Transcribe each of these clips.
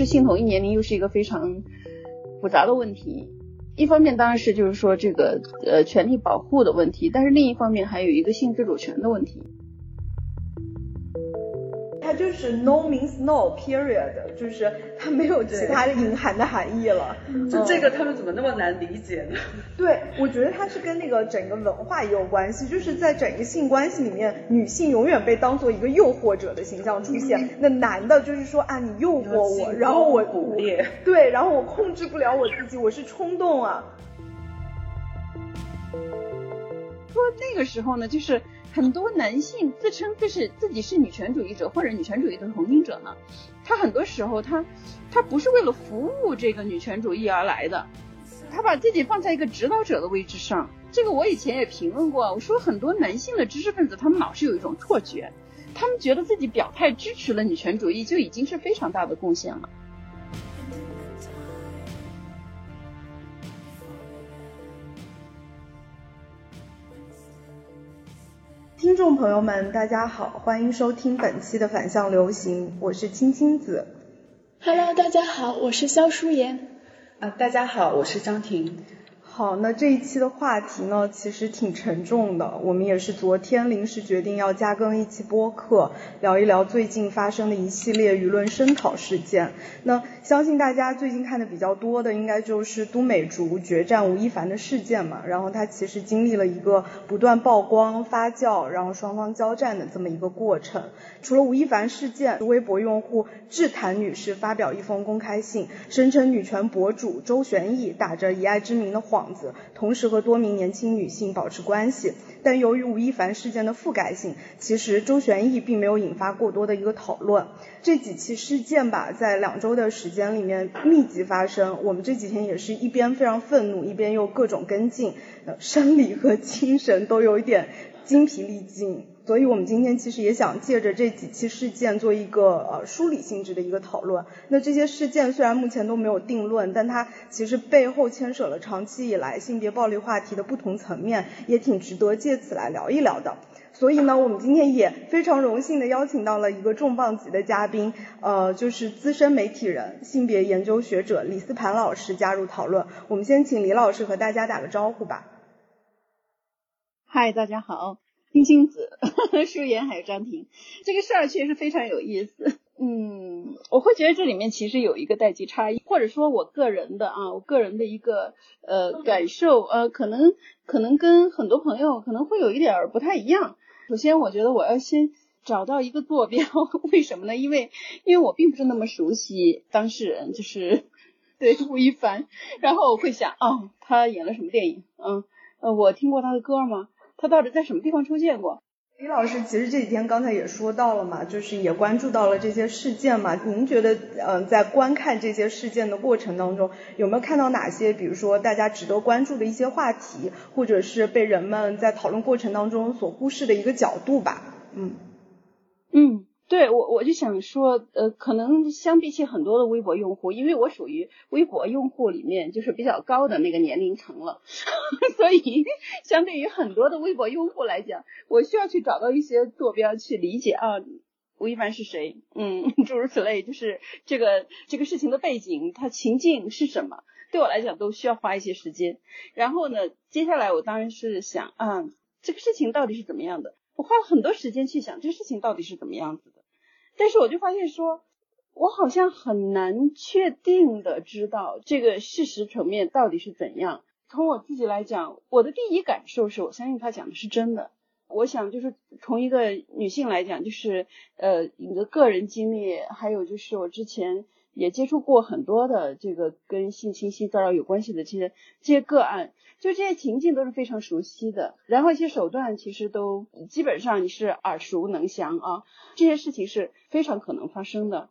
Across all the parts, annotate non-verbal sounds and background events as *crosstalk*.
这性同一年龄又是一个非常复杂的问题。一方面当然是就是说这个呃权利保护的问题，但是另一方面还有一个性自主权的问题。它就是 no means no period，就是它没有其他的隐含的含义了。就这个他们怎么那么难理解呢？*laughs* 对，我觉得它是跟那个整个文化也有关系，就是在整个性关系里面，女性永远被当做一个诱惑者的形象出现，那男的就是说啊，你诱惑我，然后我捕猎，对，然后我控制不了我自己，我是冲动啊。说那个时候呢，就是。很多男性自称就是自己是女权主义者或者女权主义的同情者呢，他很多时候他他不是为了服务这个女权主义而来的，他把自己放在一个指导者的位置上。这个我以前也评论过，我说很多男性的知识分子他们老是有一种错觉，他们觉得自己表态支持了女权主义就已经是非常大的贡献了。听众朋友们，大家好，欢迎收听本期的反向流行，我是青青子。Hello，大家好，我是肖淑妍。啊，大家好，我是张婷。好，那这一期的话题呢，其实挺沉重的。我们也是昨天临时决定要加更一期播客，聊一聊最近发生的一系列舆论声讨事件。那相信大家最近看的比较多的，应该就是都美竹决战吴亦凡的事件嘛。然后他其实经历了一个不断曝光、发酵，然后双方交战的这么一个过程。除了吴亦凡事件，微博用户智坛女士发表一封公开信，声称女权博主周旋逸打着以爱之名的幌。同时和多名年轻女性保持关系，但由于吴亦凡事件的覆盖性，其实周旋逸并没有引发过多的一个讨论。这几起事件吧，在两周的时间里面密集发生，我们这几天也是一边非常愤怒，一边又各种跟进，生理和 *laughs* 精神都有一点精疲力尽。所以我们今天其实也想借着这几期事件做一个呃梳理性质的一个讨论。那这些事件虽然目前都没有定论，但它其实背后牵扯了长期以来性别暴力话题的不同层面，也挺值得借此来聊一聊的。所以呢，我们今天也非常荣幸的邀请到了一个重磅级的嘉宾，呃，就是资深媒体人、性别研究学者李思盘老师加入讨论。我们先请李老师和大家打个招呼吧。嗨，大家好。金星子、*laughs* 舒言还有张婷，这个事儿确实非常有意思。嗯，我会觉得这里面其实有一个代际差异，或者说我个人的啊，我个人的一个呃感受，呃，可能可能跟很多朋友可能会有一点不太一样。首先，我觉得我要先找到一个坐标，*laughs* 为什么呢？因为因为我并不是那么熟悉当事人，就是对吴亦凡，然后我会想，哦，他演了什么电影？嗯，呃，我听过他的歌吗？他到底在什么地方出现过？李老师，其实这几天刚才也说到了嘛，就是也关注到了这些事件嘛。您觉得，嗯，在观看这些事件的过程当中，有没有看到哪些，比如说大家值得关注的一些话题，或者是被人们在讨论过程当中所忽视的一个角度吧？嗯嗯。对我，我就想说，呃，可能相比起很多的微博用户，因为我属于微博用户里面就是比较高的那个年龄层了，*laughs* 所以相对于很多的微博用户来讲，我需要去找到一些坐标去理解啊，吴亦凡是谁，嗯，*laughs* 诸如此类，就是这个这个事情的背景，它情境是什么，对我来讲都需要花一些时间。然后呢，接下来我当然是想啊，这个事情到底是怎么样的？我花了很多时间去想这个事情到底是怎么样子的。但是我就发现说，我好像很难确定的知道这个事实层面到底是怎样。从我自己来讲，我的第一感受是我相信他讲的是真的。我想就是从一个女性来讲，就是呃你的个人经历，还有就是我之前也接触过很多的这个跟性侵、性骚扰有关系的这些这些个案。就这些情境都是非常熟悉的，然后一些手段其实都基本上你是耳熟能详啊，这些事情是非常可能发生的。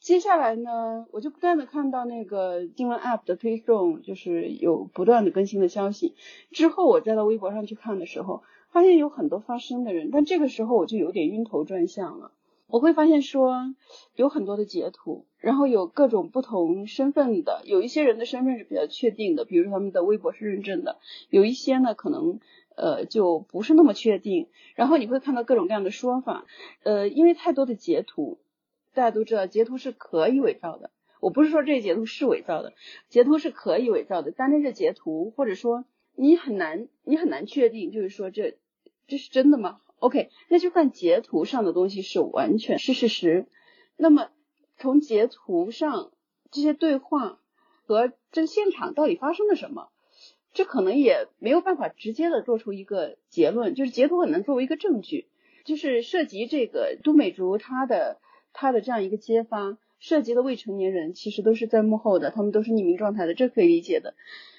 接下来呢，我就不断的看到那个新闻 app 的推送，就是有不断的更新的消息。之后我再到微博上去看的时候，发现有很多发声的人，但这个时候我就有点晕头转向了。我会发现说有很多的截图，然后有各种不同身份的，有一些人的身份是比较确定的，比如他们的微博是认证的，有一些呢可能呃就不是那么确定。然后你会看到各种各样的说法，呃，因为太多的截图，大家都知道截图是可以伪造的。我不是说这截图是伪造的，截图是可以伪造的，但是截图或者说你很难你很难确定，就是说这这是真的吗？OK，那就算截图上的东西是完全是事实，那么从截图上这些对话和这个现场到底发生了什么，这可能也没有办法直接的做出一个结论，就是截图很难作为一个证据，就是涉及这个都美竹她的她的这样一个揭发。涉及的未成年人其实都是在幕后的，他们都是匿名状态的，这可以理解的。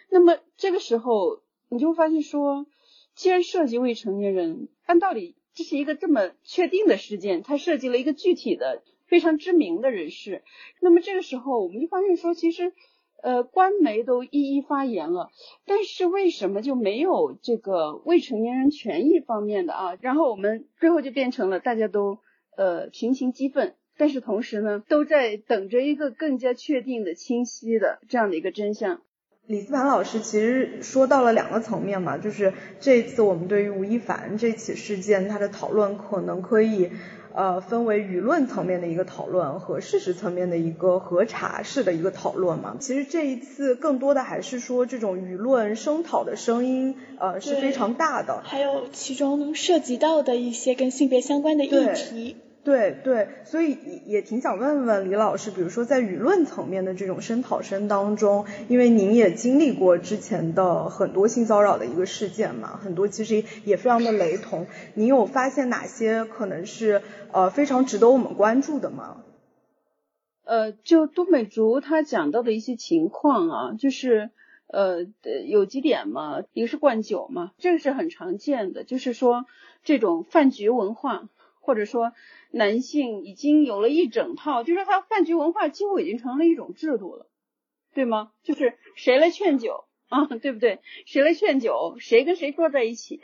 那么这个时候，你就会发现说，既然涉及未成年人，按道理这是一个这么确定的事件，它涉及了一个具体的、非常知名的人士。那么这个时候，我们就发现说，其实呃，官媒都一一发言了，但是为什么就没有这个未成年人权益方面的啊？然后我们最后就变成了大家都呃群情激愤。但是同时呢，都在等着一个更加确定的、清晰的这样的一个真相。李思盘老师其实说到了两个层面嘛，就是这一次我们对于吴亦凡这起事件，他的讨论可能可以呃分为舆论层面的一个讨论和事实层面的一个核查式的一个讨论嘛。其实这一次更多的还是说这种舆论声讨的声音呃是非常大的，还有其中涉及到的一些跟性别相关的议题。对对，所以也挺想问问李老师，比如说在舆论层面的这种声讨声当中，因为您也经历过之前的很多性骚扰的一个事件嘛，很多其实也非常的雷同，您有发现哪些可能是呃非常值得我们关注的吗？呃，就都美竹他讲到的一些情况啊，就是呃有几点嘛，一个是灌酒嘛，这个是很常见的，就是说这种饭局文化，或者说。男性已经有了一整套，就是他饭局文化几乎已经成了一种制度了，对吗？就是谁来劝酒啊，对不对？谁来劝酒，谁跟谁坐在一起，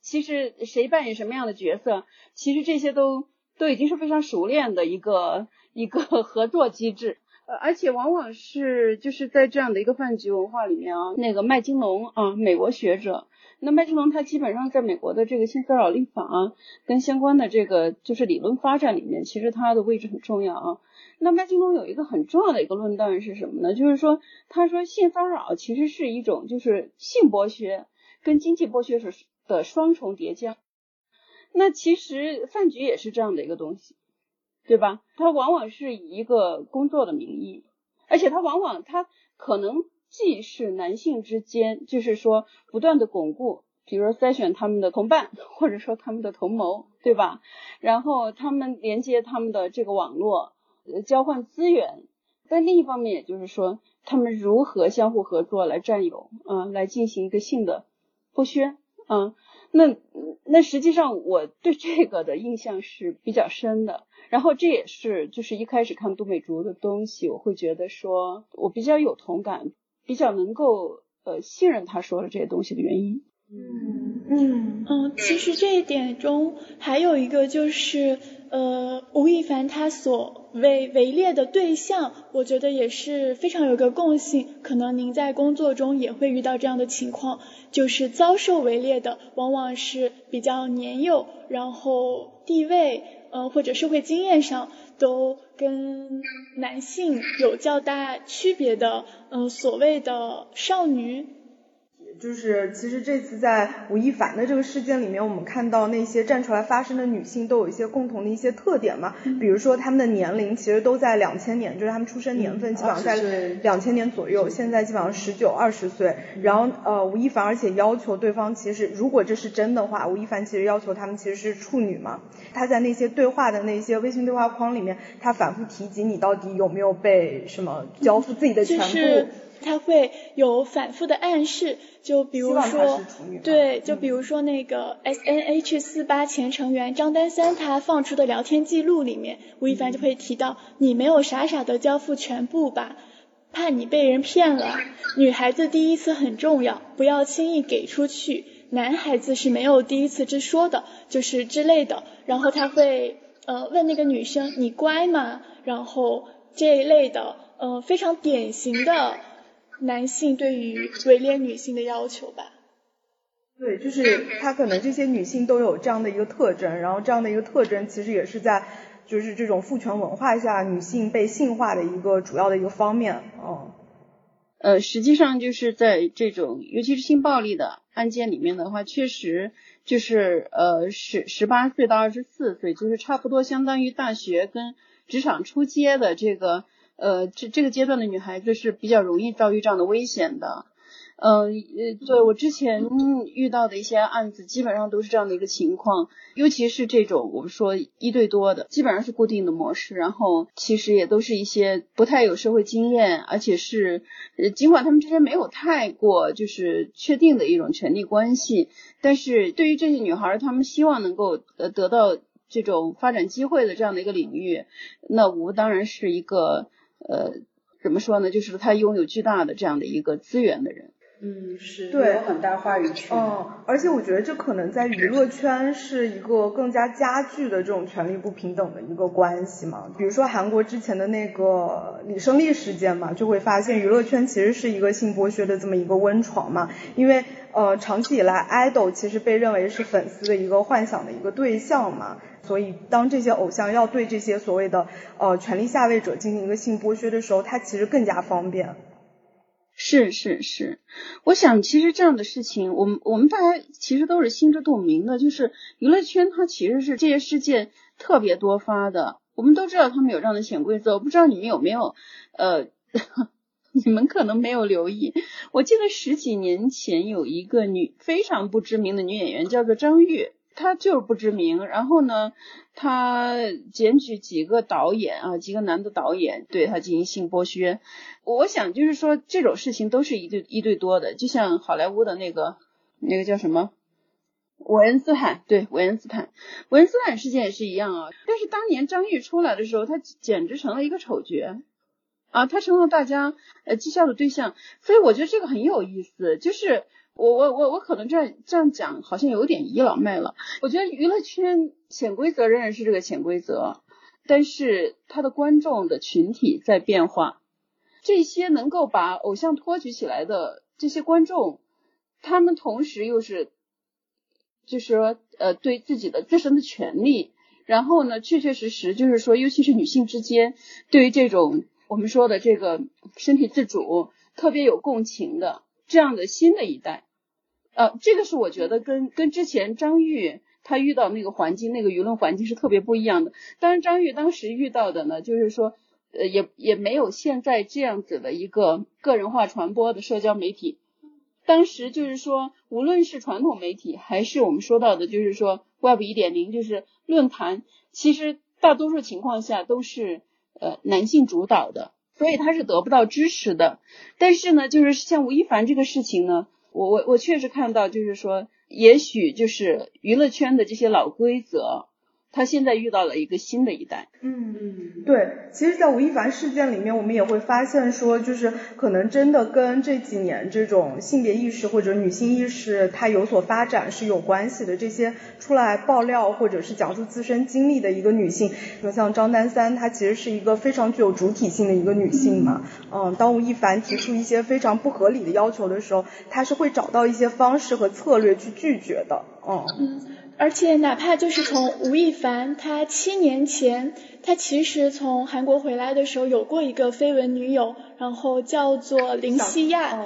其实谁扮演什么样的角色，其实这些都都已经是非常熟练的一个一个合作机制，呃，而且往往是就是在这样的一个饭局文化里面啊，那个麦金龙啊，美国学者。那麦金龙他基本上在美国的这个性骚扰立法啊跟相关的这个就是理论发展里面，其实他的位置很重要啊。那麦金龙有一个很重要的一个论断是什么呢？就是说，他说性骚扰其实是一种就是性剥削跟经济剥削是的双重叠加。那其实饭局也是这样的一个东西，对吧？它往往是以一个工作的名义，而且它往往它可能。既是男性之间，就是说不断的巩固，比如说筛选他们的同伴，或者说他们的同谋，对吧？然后他们连接他们的这个网络，交换资源。但另一方面，也就是说，他们如何相互合作来占有，啊，来进行一个性的剥削，啊，那那实际上我对这个的印象是比较深的。然后这也是就是一开始看杜美竹的东西，我会觉得说我比较有同感。比较能够呃信任他说的这些东西的原因。嗯嗯嗯，其实这一点中还有一个就是呃吴亦凡他所围围猎的对象，我觉得也是非常有个共性，可能您在工作中也会遇到这样的情况，就是遭受围猎的往往是比较年幼，然后地位呃或者社会经验上。都跟男性有较大区别的，嗯，所谓的少女。就是其实这次在吴亦凡的这个事件里面，我们看到那些站出来发声的女性都有一些共同的一些特点嘛，比如说她们的年龄其实都在两千年，就是她们出生年份基本上在两千年左右，现在基本上十九二十岁。然后呃吴亦凡而且要求对方其实如果这是真的话，吴亦凡其实要求他们其实是处女嘛。他在那些对话的那些微信对话框里面，他反复提及你到底有没有被什么交付自己的全部。他会有反复的暗示，就比如说，对，就比如说那个 S N H 四八前成员张丹三他放出的聊天记录里面，吴亦凡就会提到，你没有傻傻的交付全部吧，怕你被人骗了。女孩子第一次很重要，不要轻易给出去。男孩子是没有第一次之说的，就是之类的。然后他会呃问那个女生，你乖吗？然后这一类的，呃非常典型的。男性对于围猎女性的要求吧，对，就是他可能这些女性都有这样的一个特征，然后这样的一个特征其实也是在就是这种父权文化下女性被性化的一个主要的一个方面，嗯。呃，实际上就是在这种，尤其是性暴力的案件里面的话，确实就是呃十十八岁到二十四岁，就是差不多相当于大学跟职场出街的这个呃这这个阶段的女孩子是比较容易遭遇这样的危险的。嗯，呃，对我之前遇到的一些案子，基本上都是这样的一个情况，尤其是这种我们说一对多的，基本上是固定的模式，然后其实也都是一些不太有社会经验，而且是，呃，尽管他们之间没有太过就是确定的一种权利关系，但是对于这些女孩，她们希望能够呃得到这种发展机会的这样的一个领域，那我当然是一个呃怎么说呢，就是他拥有巨大的这样的一个资源的人。嗯，是，对，有很大话语权。嗯，而且我觉得这可能在娱乐圈是一个更加加剧的这种权力不平等的一个关系嘛。比如说韩国之前的那个李胜利事件嘛，就会发现娱乐圈其实是一个性剥削的这么一个温床嘛。因为呃，长期以来，idol 其实被认为是粉丝的一个幻想的一个对象嘛，所以当这些偶像要对这些所谓的呃权力下位者进行一个性剥削的时候，他其实更加方便。是是是，我想其实这样的事情，我们我们大家其实都是心知肚明的，就是娱乐圈它其实是这些事件特别多发的，我们都知道他们有这样的潜规则，我不知道你们有没有，呃，*laughs* 你们可能没有留意，我记得十几年前有一个女非常不知名的女演员叫做张玉。他就是不知名，然后呢，他检举几个导演啊，几个男的导演对他进行性剥削。我想就是说这种事情都是一对一对多的，就像好莱坞的那个那个叫什么，韦恩斯坦，对韦恩斯坦，韦恩斯坦事件也是一样啊。但是当年张玉出来的时候，他简直成了一个丑角啊，他成了大家呃讥笑的对象。所以我觉得这个很有意思，就是。我我我我可能这样这样讲好像有点倚老卖老。我觉得娱乐圈潜规则仍然是这个潜规则，但是他的观众的群体在变化。这些能够把偶像托举起来的这些观众，他们同时又是，就是说呃对自己的自身的权利，然后呢确确实实就是说，尤其是女性之间，对于这种我们说的这个身体自主特别有共情的。这样的新的一代，呃，这个是我觉得跟跟之前张玉他遇到那个环境、那个舆论环境是特别不一样的。当然，张玉当时遇到的呢，就是说，呃，也也没有现在这样子的一个个人化传播的社交媒体。当时就是说，无论是传统媒体，还是我们说到的，就是说 Web 一点零，就是论坛，其实大多数情况下都是呃男性主导的。所以他是得不到支持的，但是呢，就是像吴亦凡这个事情呢，我我我确实看到，就是说，也许就是娱乐圈的这些老规则。他现在遇到了一个新的一代。嗯嗯，对，其实，在吴亦凡事件里面，我们也会发现说，就是可能真的跟这几年这种性别意识或者女性意识它有所发展是有关系的。这些出来爆料或者是讲述自身经历的一个女性，比如像张丹三，她其实是一个非常具有主体性的一个女性嘛。嗯，当吴亦凡提出一些非常不合理的要求的时候，她是会找到一些方式和策略去拒绝的。嗯。而且哪怕就是从吴亦凡，他七年前，他其实从韩国回来的时候有过一个绯闻女友，然后叫做林希亚，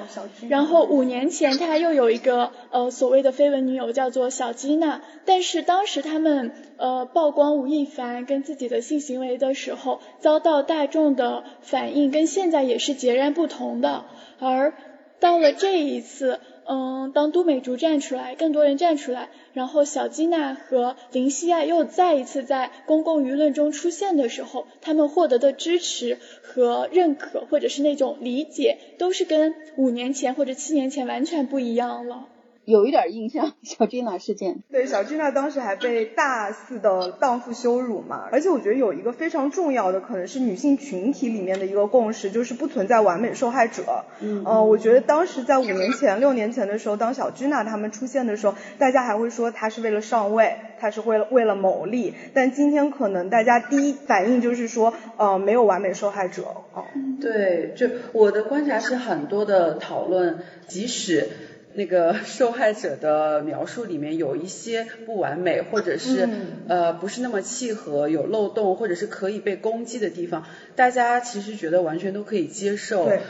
然后五年前他又有一个呃所谓的绯闻女友叫做小吉娜，但是当时他们呃曝光吴亦凡跟自己的性行为的时候，遭到大众的反应跟现在也是截然不同的，而到了这一次。嗯，当都美竹站出来，更多人站出来，然后小吉娜和林夕亚又再一次在公共舆论中出现的时候，他们获得的支持和认可，或者是那种理解，都是跟五年前或者七年前完全不一样了。有一点印象，小吉娜事件。*laughs* 对，小吉娜当时还被大肆的荡妇羞辱嘛。而且我觉得有一个非常重要的，可能是女性群体里面的一个共识，就是不存在完美受害者。嗯。呃，我觉得当时在五年前、六年前的时候，当小吉娜他们出现的时候，大家还会说她是为了上位，她是为了为了牟利。但今天可能大家第一反应就是说，呃，没有完美受害者。哦。对，就我的观察是很多的讨论，即使。那个 *laughs* 受害者的描述里面有一些不完美，或者是呃不是那么契合，有漏洞，或者是可以被攻击的地方，大家其实觉得完全都可以接受。对，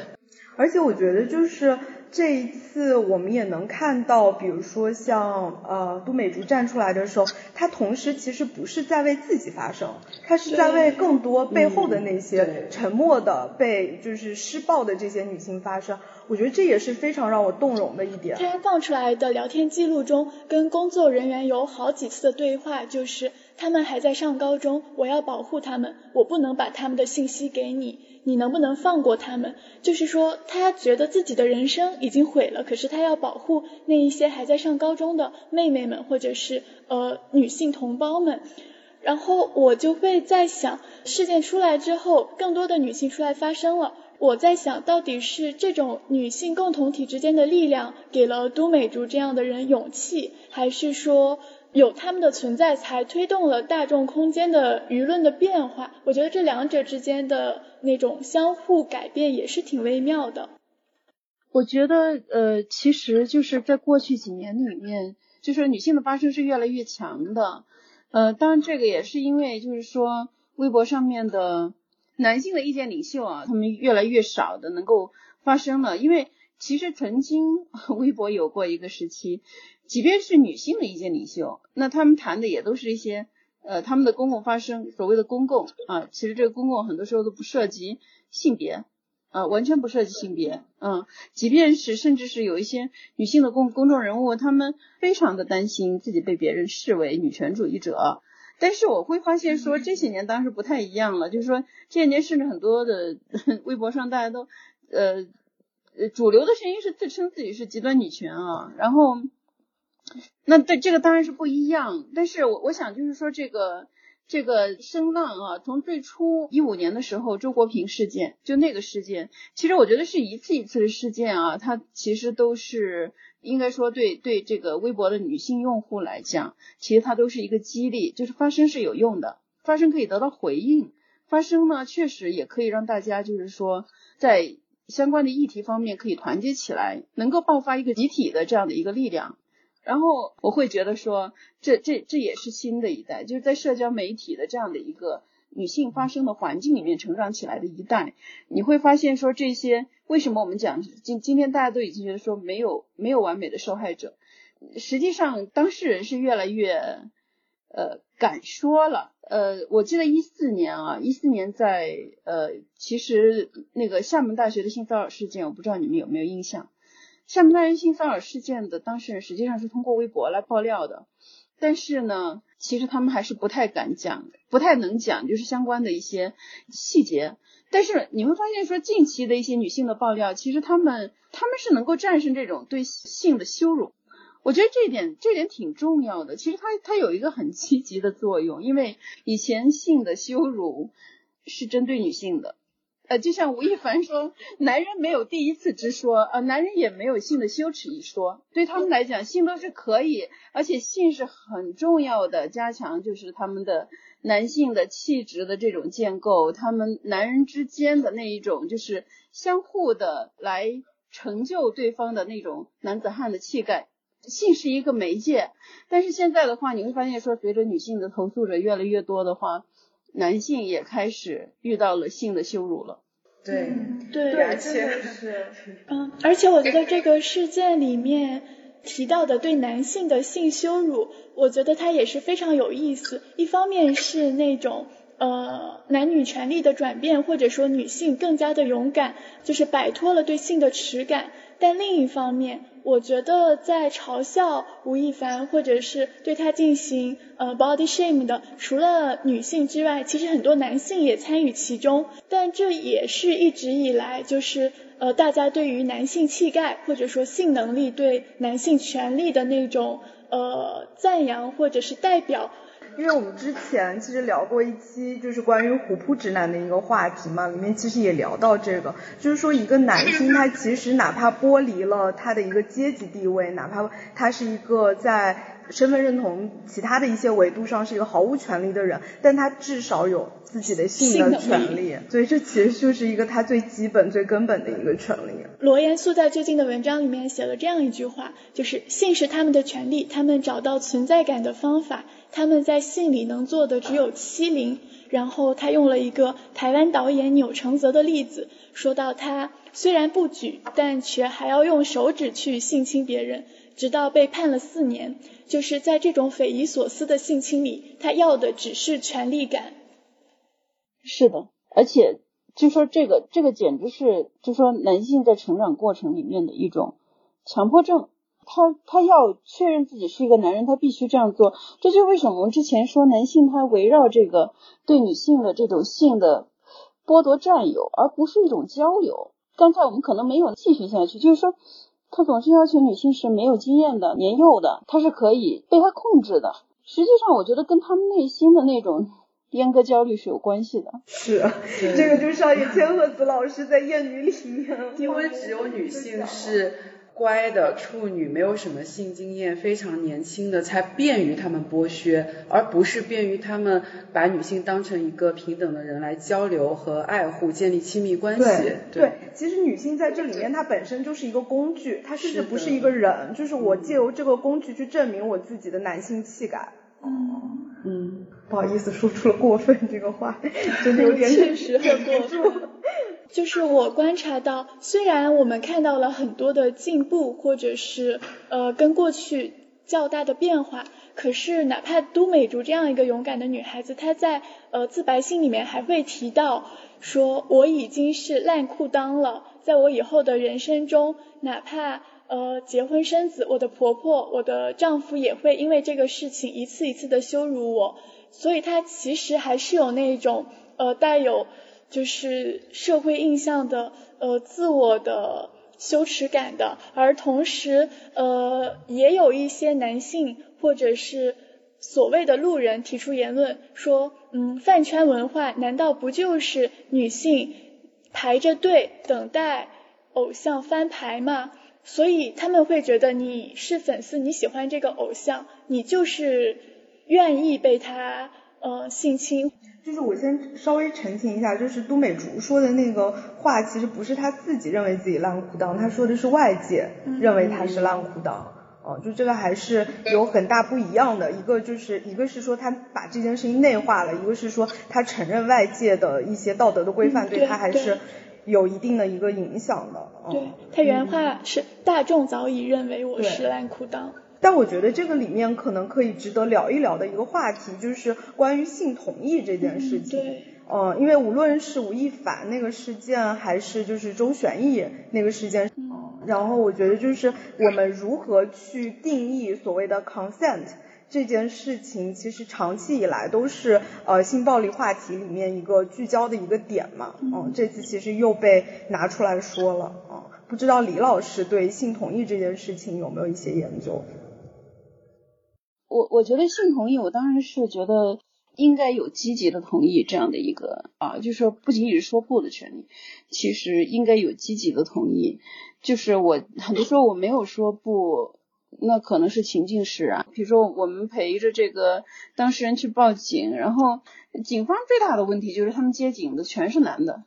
而且我觉得就是。这一次我们也能看到，比如说像呃都美竹站出来的时候，她同时其实不是在为自己发声，她是在为更多背后的那些沉默的被就是施暴的这些女性发声。我觉得这也是非常让我动容的一点。她放出来的聊天记录中，跟工作人员有好几次的对话，就是他们还在上高中，我要保护他们，我不能把他们的信息给你。你能不能放过他们？就是说，他觉得自己的人生已经毁了，可是他要保护那一些还在上高中的妹妹们，或者是呃女性同胞们。然后我就会在想，事件出来之后，更多的女性出来发声了。我在想到底是这种女性共同体之间的力量给了都美竹这样的人勇气，还是说？有他们的存在，才推动了大众空间的舆论的变化。我觉得这两者之间的那种相互改变也是挺微妙的。我觉得，呃，其实就是在过去几年里面，就是女性的发声是越来越强的。呃，当然这个也是因为，就是说微博上面的男性的意见领袖啊，他们越来越少的能够发声了。因为其实曾经 *laughs* 微博有过一个时期。即便是女性的意见领袖，那他们谈的也都是一些呃他们的公共发声，所谓的公共啊，其实这个公共很多时候都不涉及性别啊，完全不涉及性别，嗯，即便是甚至是有一些女性的公公众人物，他们非常的担心自己被别人视为女权主义者，但是我会发现说这些年当时不太一样了，就是说这些年甚至很多的 *laughs* 微博上大家都呃呃主流的声音是自称自己是极端女权啊，然后。那对这个当然是不一样，但是我我想就是说这个这个声浪啊，从最初一五年的时候周国平事件，就那个事件，其实我觉得是一次一次的事件啊，它其实都是应该说对对这个微博的女性用户来讲，其实它都是一个激励，就是发声是有用的，发声可以得到回应，发声呢确实也可以让大家就是说在相关的议题方面可以团结起来，能够爆发一个集体的这样的一个力量。然后我会觉得说，这这这也是新的一代，就是在社交媒体的这样的一个女性发声的环境里面成长起来的一代。你会发现说，这些为什么我们讲今今天大家都已经觉得说没有没有完美的受害者，实际上当事人是越来越呃敢说了。呃，我记得一四年啊，一四年在呃，其实那个厦门大学的性骚扰事件，我不知道你们有没有印象。厦门大学性骚扰事件的当事人实际上是通过微博来爆料的，但是呢，其实他们还是不太敢讲，不太能讲，就是相关的一些细节。但是你会发现，说近期的一些女性的爆料，其实他们他们是能够战胜这种对性的羞辱。我觉得这一点这点挺重要的。其实它它有一个很积极的作用，因为以前性的羞辱是针对女性的。呃，就像吴亦凡说，男人没有第一次之说，呃，男人也没有性的羞耻一说。对他们来讲，性都是可以，而且性是很重要的，加强就是他们的男性的气质的这种建构，他们男人之间的那一种就是相互的来成就对方的那种男子汉的气概。性是一个媒介，但是现在的话，你会发现说，随着女性的投诉者越来越多的话。男性也开始遇到了性的羞辱了，对对，而且是嗯，而且我觉得这个事件里面提到的对男性的性羞辱，我觉得它也是非常有意思。一方面是那种呃男女权利的转变，或者说女性更加的勇敢，就是摆脱了对性的耻感。但另一方面，我觉得在嘲笑吴亦凡或者是对他进行呃 body shame 的，除了女性之外，其实很多男性也参与其中。但这也是一直以来就是呃大家对于男性气概或者说性能力对男性权利的那种呃赞扬或者是代表。因为我们之前其实聊过一期，就是关于虎扑直男的一个话题嘛，里面其实也聊到这个，就是说一个男性他其实哪怕剥离了他的一个阶级地位，哪怕他是一个在身份认同其他的一些维度上是一个毫无权利的人，但他至少有自己的性的权利，所以这其实就是一个他最基本、最根本的一个权利。罗岩素在最近的文章里面写了这样一句话，就是性是他们的权利，他们找到存在感的方法，他们在性里能做的只有欺凌。然后他用了一个台湾导演钮承泽的例子，说到他虽然不举，但却还要用手指去性侵别人。直到被判了四年，就是在这种匪夷所思的性侵里，他要的只是权力感。是的，而且就说这个，这个简直是就说男性在成长过程里面的一种强迫症。他他要确认自己是一个男人，他必须这样做。这就为什么我们之前说男性他围绕这个对女性的这种性的剥夺占有，而不是一种交流。刚才我们可能没有继续下去，就是说。他总是要求女性是没有经验的、年幼的，他是可以被他控制的。实际上，我觉得跟他们内心的那种阉割焦虑是有关系的。是，这个就是千鹤子老师在《艳女》里面，因为只有女性是。乖的处女，没有什么性经验，非常年轻的，才便于他们剥削，而不是便于他们把女性当成一个平等的人来交流和爱护，建立亲密关系。对，对，其实女性在这里面，她本身就是一个工具，她甚至不是一个人，就是我借由这个工具去证明我自己的男性气概。嗯嗯，不好意思，说出了过分这个话，真的有点 *laughs* 确实很过分。就是我观察到，虽然我们看到了很多的进步，或者是呃跟过去较大的变化，可是哪怕都美竹这样一个勇敢的女孩子，她在呃自白信里面还会提到说，我已经是烂裤裆了，在我以后的人生中，哪怕呃结婚生子，我的婆婆、我的丈夫也会因为这个事情一次一次的羞辱我，所以她其实还是有那种呃带有。就是社会印象的呃自我的羞耻感的，而同时呃也有一些男性或者是所谓的路人提出言论说，嗯，饭圈文化难道不就是女性排着队等待偶像翻牌吗？所以他们会觉得你是粉丝，你喜欢这个偶像，你就是愿意被他呃性侵。就是我先稍微澄清一下，就是都美竹说的那个话，其实不是他自己认为自己烂裤裆，他说的是外界认为他是烂裤裆，哦，就这个还是有很大不一样的。一个就是一个是说他把这件事情内化了，一个是说他承认外界的一些道德的规范对他还是有一定的一个影响的。对他原话是大众早已认为我是烂裤裆。但我觉得这个里面可能可以值得聊一聊的一个话题，就是关于性同意这件事情。对。嗯，因为无论是吴亦凡那个事件，还是就是周旋义那个事件，嗯，然后我觉得就是我们如何去定义所谓的 consent 这件事情，其实长期以来都是呃性暴力话题里面一个聚焦的一个点嘛。嗯。这次其实又被拿出来说了。嗯。不知道李老师对性同意这件事情有没有一些研究？我我觉得性同意，我当然是觉得应该有积极的同意这样的一个啊，就是说不仅仅是说不的权利，其实应该有积极的同意。就是我很多时候我没有说不，那可能是情境式啊，比如说我们陪着这个当事人去报警，然后警方最大的问题就是他们接警的全是男的，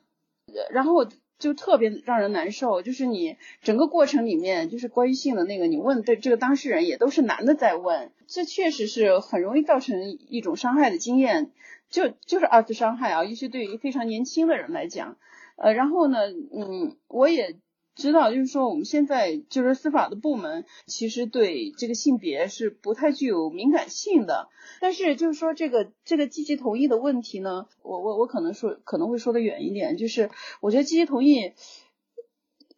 然后。就特别让人难受，就是你整个过程里面，就是关于性的那个，你问的这个当事人也都是男的在问，这确实是很容易造成一种伤害的经验，就就是二次伤害啊，尤其对于非常年轻的人来讲，呃，然后呢，嗯，我也。知道，就是说我们现在就是司法的部门，其实对这个性别是不太具有敏感性的。但是就是说这个这个积极同意的问题呢，我我我可能说可能会说的远一点，就是我觉得积极同意，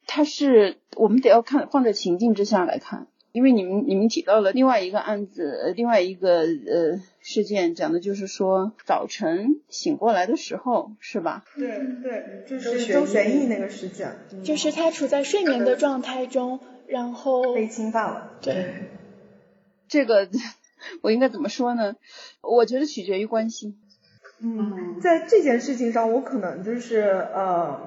它是我们得要看放在情境之下来看。因为你们你们提到了另外一个案子，另外一个呃事件，讲的就是说早晨醒过来的时候，是吧？对对，就是周玄逸那个事件，就是他处在睡眠的状态中，然后被侵犯了。对，这个 *laughs* 我应该怎么说呢？我觉得取决于关系。嗯，在这件事情上，我可能就是呃。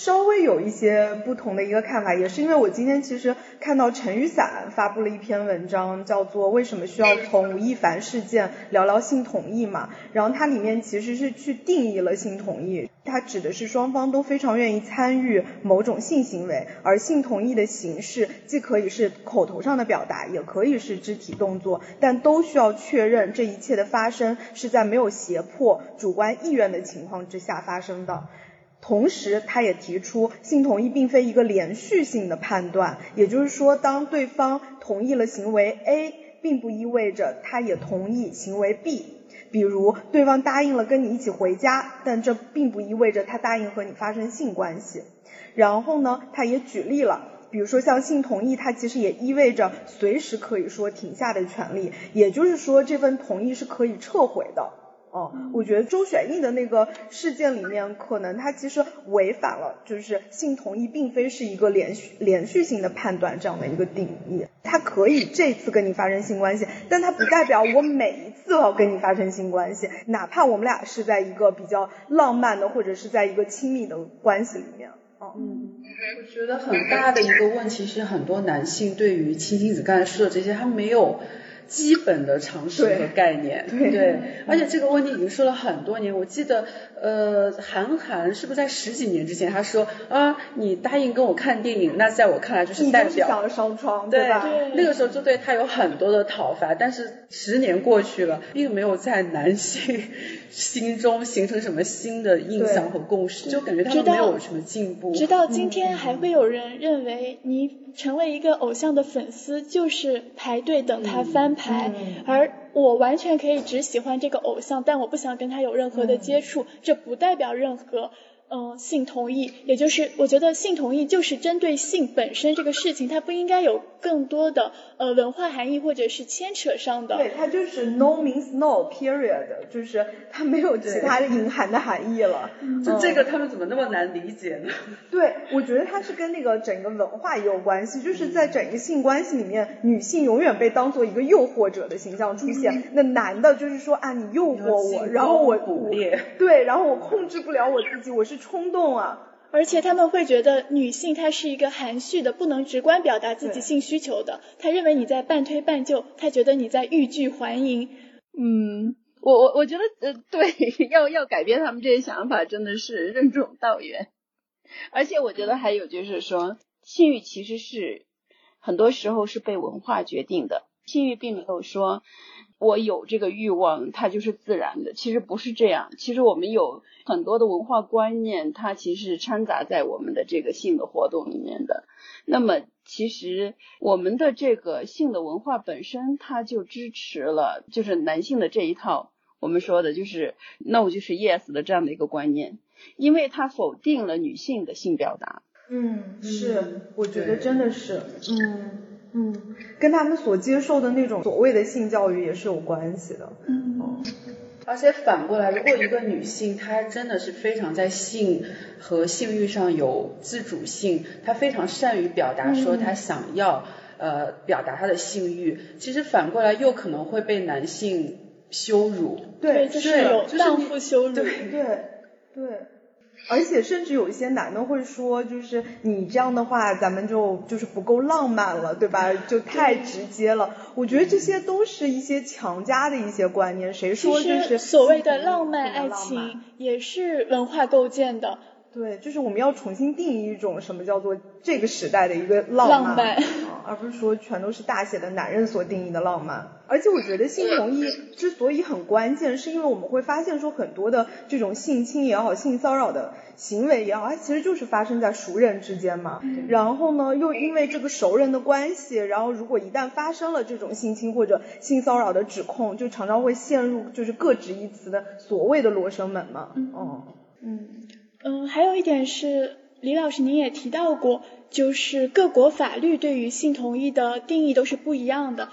稍微有一些不同的一个看法，也是因为我今天其实看到陈雨伞发布了一篇文章，叫做《为什么需要从吴亦凡事件聊聊性同意》嘛，然后它里面其实是去定义了性同意，它指的是双方都非常愿意参与某种性行为，而性同意的形式既可以是口头上的表达，也可以是肢体动作，但都需要确认这一切的发生是在没有胁迫、主观意愿的情况之下发生的。同时，他也提出，性同意并非一个连续性的判断，也就是说，当对方同意了行为 A，并不意味着他也同意行为 B。比如，对方答应了跟你一起回家，但这并不意味着他答应和你发生性关系。然后呢，他也举例了，比如说像性同意，它其实也意味着随时可以说停下的权利，也就是说，这份同意是可以撤回的。哦，我觉得周选义的那个事件里面，可能他其实违反了，就是性同意并非是一个连续连续性的判断这样的一个定义。他可以这次跟你发生性关系，但他不代表我每一次要跟你发生性关系，哪怕我们俩是在一个比较浪漫的或者是在一个亲密的关系里面。哦，嗯，我觉得很大的一个问题是，很多男性对于亲亲子刚才说的这些，他没有。基本的常识和概念，对，而且这个问题已经说了很多年。我记得，呃，韩寒是不是在十几年之前他说啊，你答应跟我看电影，那在我看来就是代表双窗，对吧？那个时候就对他有很多的讨伐，但是十年过去了，并没有在男性心中形成什么新的印象和共识，就感觉他们没有什么进步。直到今天，还会有人认为你成为一个偶像的粉丝就是排队等他翻。牌，而我完全可以只喜欢这个偶像，但我不想跟他有任何的接触，这不代表任何。嗯，性同意，也就是我觉得性同意就是针对性本身这个事情，它不应该有更多的呃文化含义或者是牵扯上的。对，它就是 no means no，period，就是它没有其他的隐含的含义了。就这个他们怎么那么难理解呢？*laughs* 对，我觉得它是跟那个整个文化也有关系，就是在整个性关系里面，女性永远被当做一个诱惑者的形象出现，那男的就是说啊，你诱惑我，然后我对，然后我控制不了我自己，我是。冲动啊！而且他们会觉得女性她是一个含蓄的，不能直观表达自己性需求的。他认为你在半推半就，他觉得你在欲拒还迎。嗯，我我我觉得呃，*laughs* 对，要要改变他们这些想法，真的是任重道远。而且我觉得还有就是说，性欲其实是很多时候是被文化决定的，性欲并没有说。我有这个欲望，它就是自然的。其实不是这样，其实我们有很多的文化观念，它其实是掺杂在我们的这个性的活动里面的。那么，其实我们的这个性的文化本身，它就支持了就是男性的这一套我们说的就是 no 就是 yes 的这样的一个观念，因为它否定了女性的性表达。嗯，是，我觉得真的是，嗯。嗯，跟他们所接受的那种所谓的性教育也是有关系的。嗯，而且反过来，如果一个女性她真的是非常在性和性欲上有自主性，她非常善于表达说她想要呃表达她的性欲，其实反过来又可能会被男性羞辱。对，就是有荡妇羞辱。对对对。而且甚至有一些男的会说，就是你这样的话，咱们就就是不够浪漫了，对吧？就太直接了。我觉得这些都是一些强加的一些观念。谁说就是所谓的浪漫爱情也是文化构建的。对，就是我们要重新定义一种什么叫做这个时代的一个浪漫，而不是说全都是大写的男人所定义的浪漫。而且我觉得性同意之所以很关键，是因为我们会发现说很多的这种性侵也好、性骚扰的行为也好，它其实就是发生在熟人之间嘛。然后呢，又因为这个熟人的关系，然后如果一旦发生了这种性侵或者性骚扰的指控，就常常会陷入就是各执一词的所谓的罗生门嘛。嗯嗯。嗯，还有一点是，李老师您也提到过，就是各国法律对于性同意的定义都是不一样的。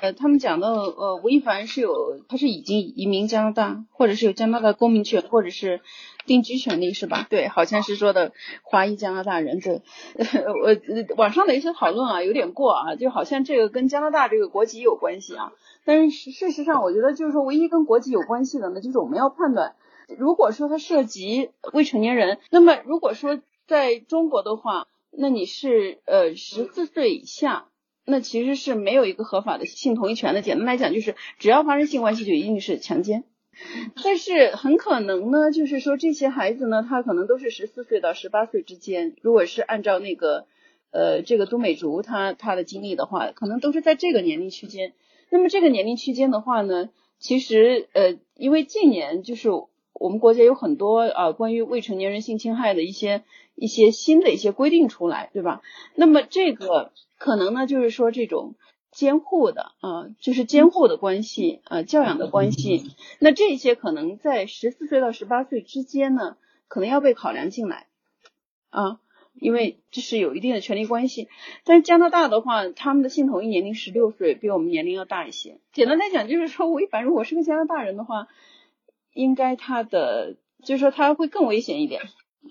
呃，他们讲的，呃，吴亦凡是有，他是已经移民加拿大，或者是有加拿大公民权，或者是定居权利，是吧？对，好像是说的华裔加拿大人。对，*laughs* 我网上的一些讨论啊，有点过啊，就好像这个跟加拿大这个国籍有关系啊。但是事实上，我觉得就是说，唯一跟国籍有关系的呢，就是我们要判断。如果说他涉及未成年人，那么如果说在中国的话，那你是呃十四岁以下，那其实是没有一个合法的性同意权的。简单来讲，就是只要发生性关系就一定是强奸。但是很可能呢，就是说这些孩子呢，他可能都是十四岁到十八岁之间。如果是按照那个呃这个都美竹他他的经历的话，可能都是在这个年龄区间。那么这个年龄区间的话呢，其实呃因为近年就是我们国家有很多啊关于未成年人性侵害的一些一些新的一些规定出来，对吧？那么这个可能呢，就是说这种。监护的啊，就是监护的关系啊，教养的关系。那这些可能在十四岁到十八岁之间呢，可能要被考量进来啊，因为这是有一定的权利关系。但是加拿大的话，他们的性同意年龄十六岁，比我们年龄要大一些。简单来讲，就是说违反如果是个加拿大人的话，应该他的就是说他会更危险一点，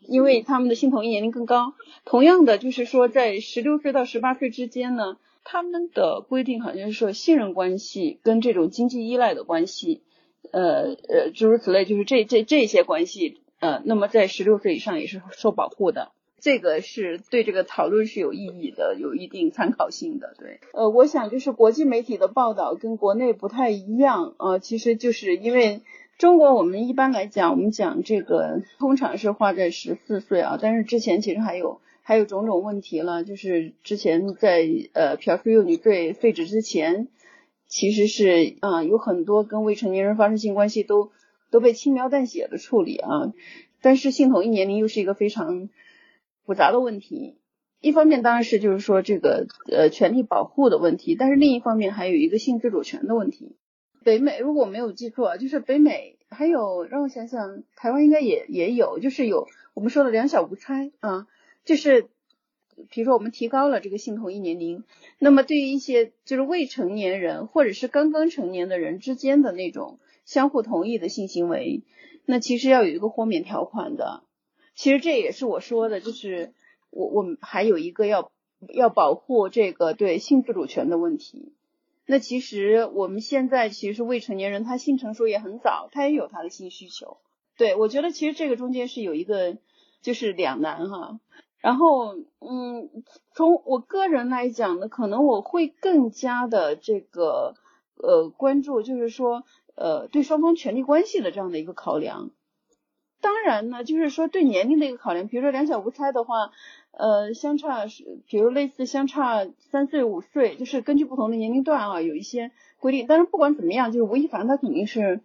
因为他们的性同意年龄更高。同样的，就是说在十六岁到十八岁之间呢。他们的规定好像是说信任关系跟这种经济依赖的关系，呃呃诸如此类，就是这这这些关系，呃，那么在十六岁以上也是受保护的，这个是对这个讨论是有意义的，有一定参考性的。对，呃，我想就是国际媒体的报道跟国内不太一样啊，其实就是因为中国我们一般来讲，我们讲这个通常是画在十四岁啊，但是之前其实还有。还有种种问题了，就是之前在呃嫖娼幼女罪废止之前，其实是啊有很多跟未成年人发生性关系都都被轻描淡写的处理啊，但是性同意年龄又是一个非常复杂的问题，一方面当然是就是说这个呃权利保护的问题，但是另一方面还有一个性自主权的问题。北美如果没有记错，就是北美还有让我想想，台湾应该也也有，就是有我们说的两小无猜啊。就是，比如说我们提高了这个性同意年龄，那么对于一些就是未成年人或者是刚刚成年的人之间的那种相互同意的性行为，那其实要有一个豁免条款的。其实这也是我说的，就是我我们还有一个要要保护这个对性自主权的问题。那其实我们现在其实未成年人他性成熟也很早，他也有他的性需求。对我觉得其实这个中间是有一个就是两难哈。然后，嗯，从我个人来讲呢，可能我会更加的这个呃关注，就是说呃对双方权利关系的这样的一个考量。当然呢，就是说对年龄的一个考量，比如说两小无猜的话，呃相差是，比如类似相差三岁五岁，就是根据不同的年龄段啊有一些规定。但是不管怎么样，就是吴亦凡他肯定是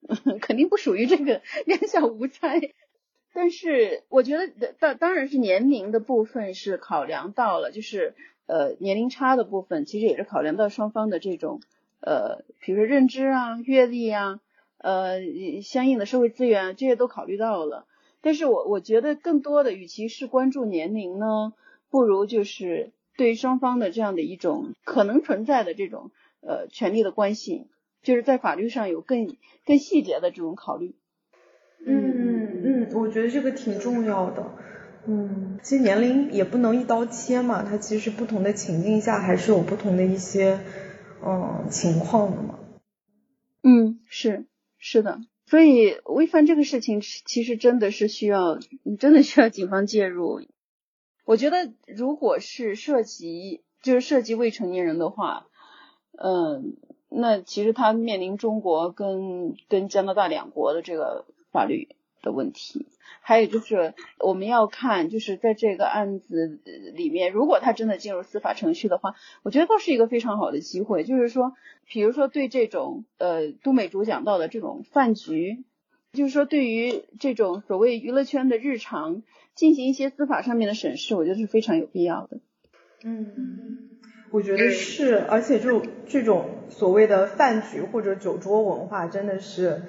*laughs* 肯定不属于这个两小无猜。但是我觉得，当当然是年龄的部分是考量到了，就是呃年龄差的部分，其实也是考量到双方的这种呃，比如说认知啊、阅历啊、呃相应的社会资源这些都考虑到了。但是我我觉得更多的，与其是关注年龄呢，不如就是对双方的这样的一种可能存在的这种呃权利的关系，就是在法律上有更更细节的这种考虑。嗯嗯，我觉得这个挺重要的。嗯，其实年龄也不能一刀切嘛，它其实不同的情境下还是有不同的一些嗯情况的嘛。嗯，是是的，所以违反这个事情其实真的是需要，真的需要警方介入。我觉得如果是涉及就是涉及未成年人的话，嗯，那其实他面临中国跟跟加拿大两国的这个。法律的问题，还有就是我们要看，就是在这个案子里面，如果他真的进入司法程序的话，我觉得倒是一个非常好的机会。就是说，比如说对这种呃都美竹讲到的这种饭局，就是说对于这种所谓娱乐圈的日常进行一些司法上面的审视，我觉得是非常有必要的。嗯，我觉得是，而且就这种所谓的饭局或者酒桌文化，真的是。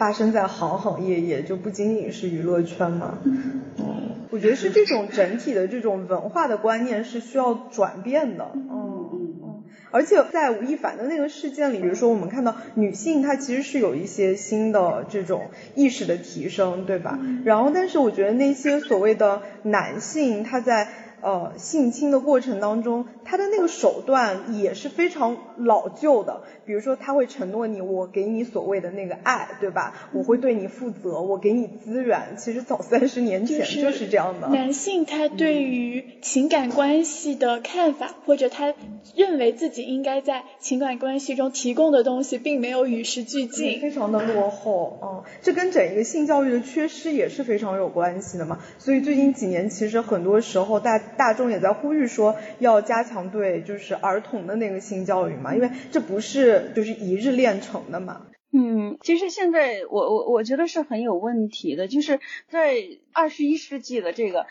发生在行行业业，就不仅仅是娱乐圈嘛。嗯，我觉得是这种整体的这种文化的观念是需要转变的。嗯嗯嗯。而且在吴亦凡的那个事件里，比如说我们看到女性她其实是有一些新的这种意识的提升，对吧？然后，但是我觉得那些所谓的男性他在呃性侵的过程当中，他的那个手段也是非常老旧的。比如说他会承诺你，我给你所谓的那个爱，对吧？我会对你负责，我给你资源。其实早三十年前就是这样的。男性他对于情感关系的看法，或者他认为自己应该在情感关系中提供的东西，并没有与时俱进，非常的落后。嗯，这跟整一个性教育的缺失也是非常有关系的嘛。所以最近几年，其实很多时候大大众也在呼吁说，要加强对就是儿童的那个性教育嘛，因为这不是就是一日练成的嘛。嗯，其实现在我我我觉得是很有问题的，就是在二十一世纪的这个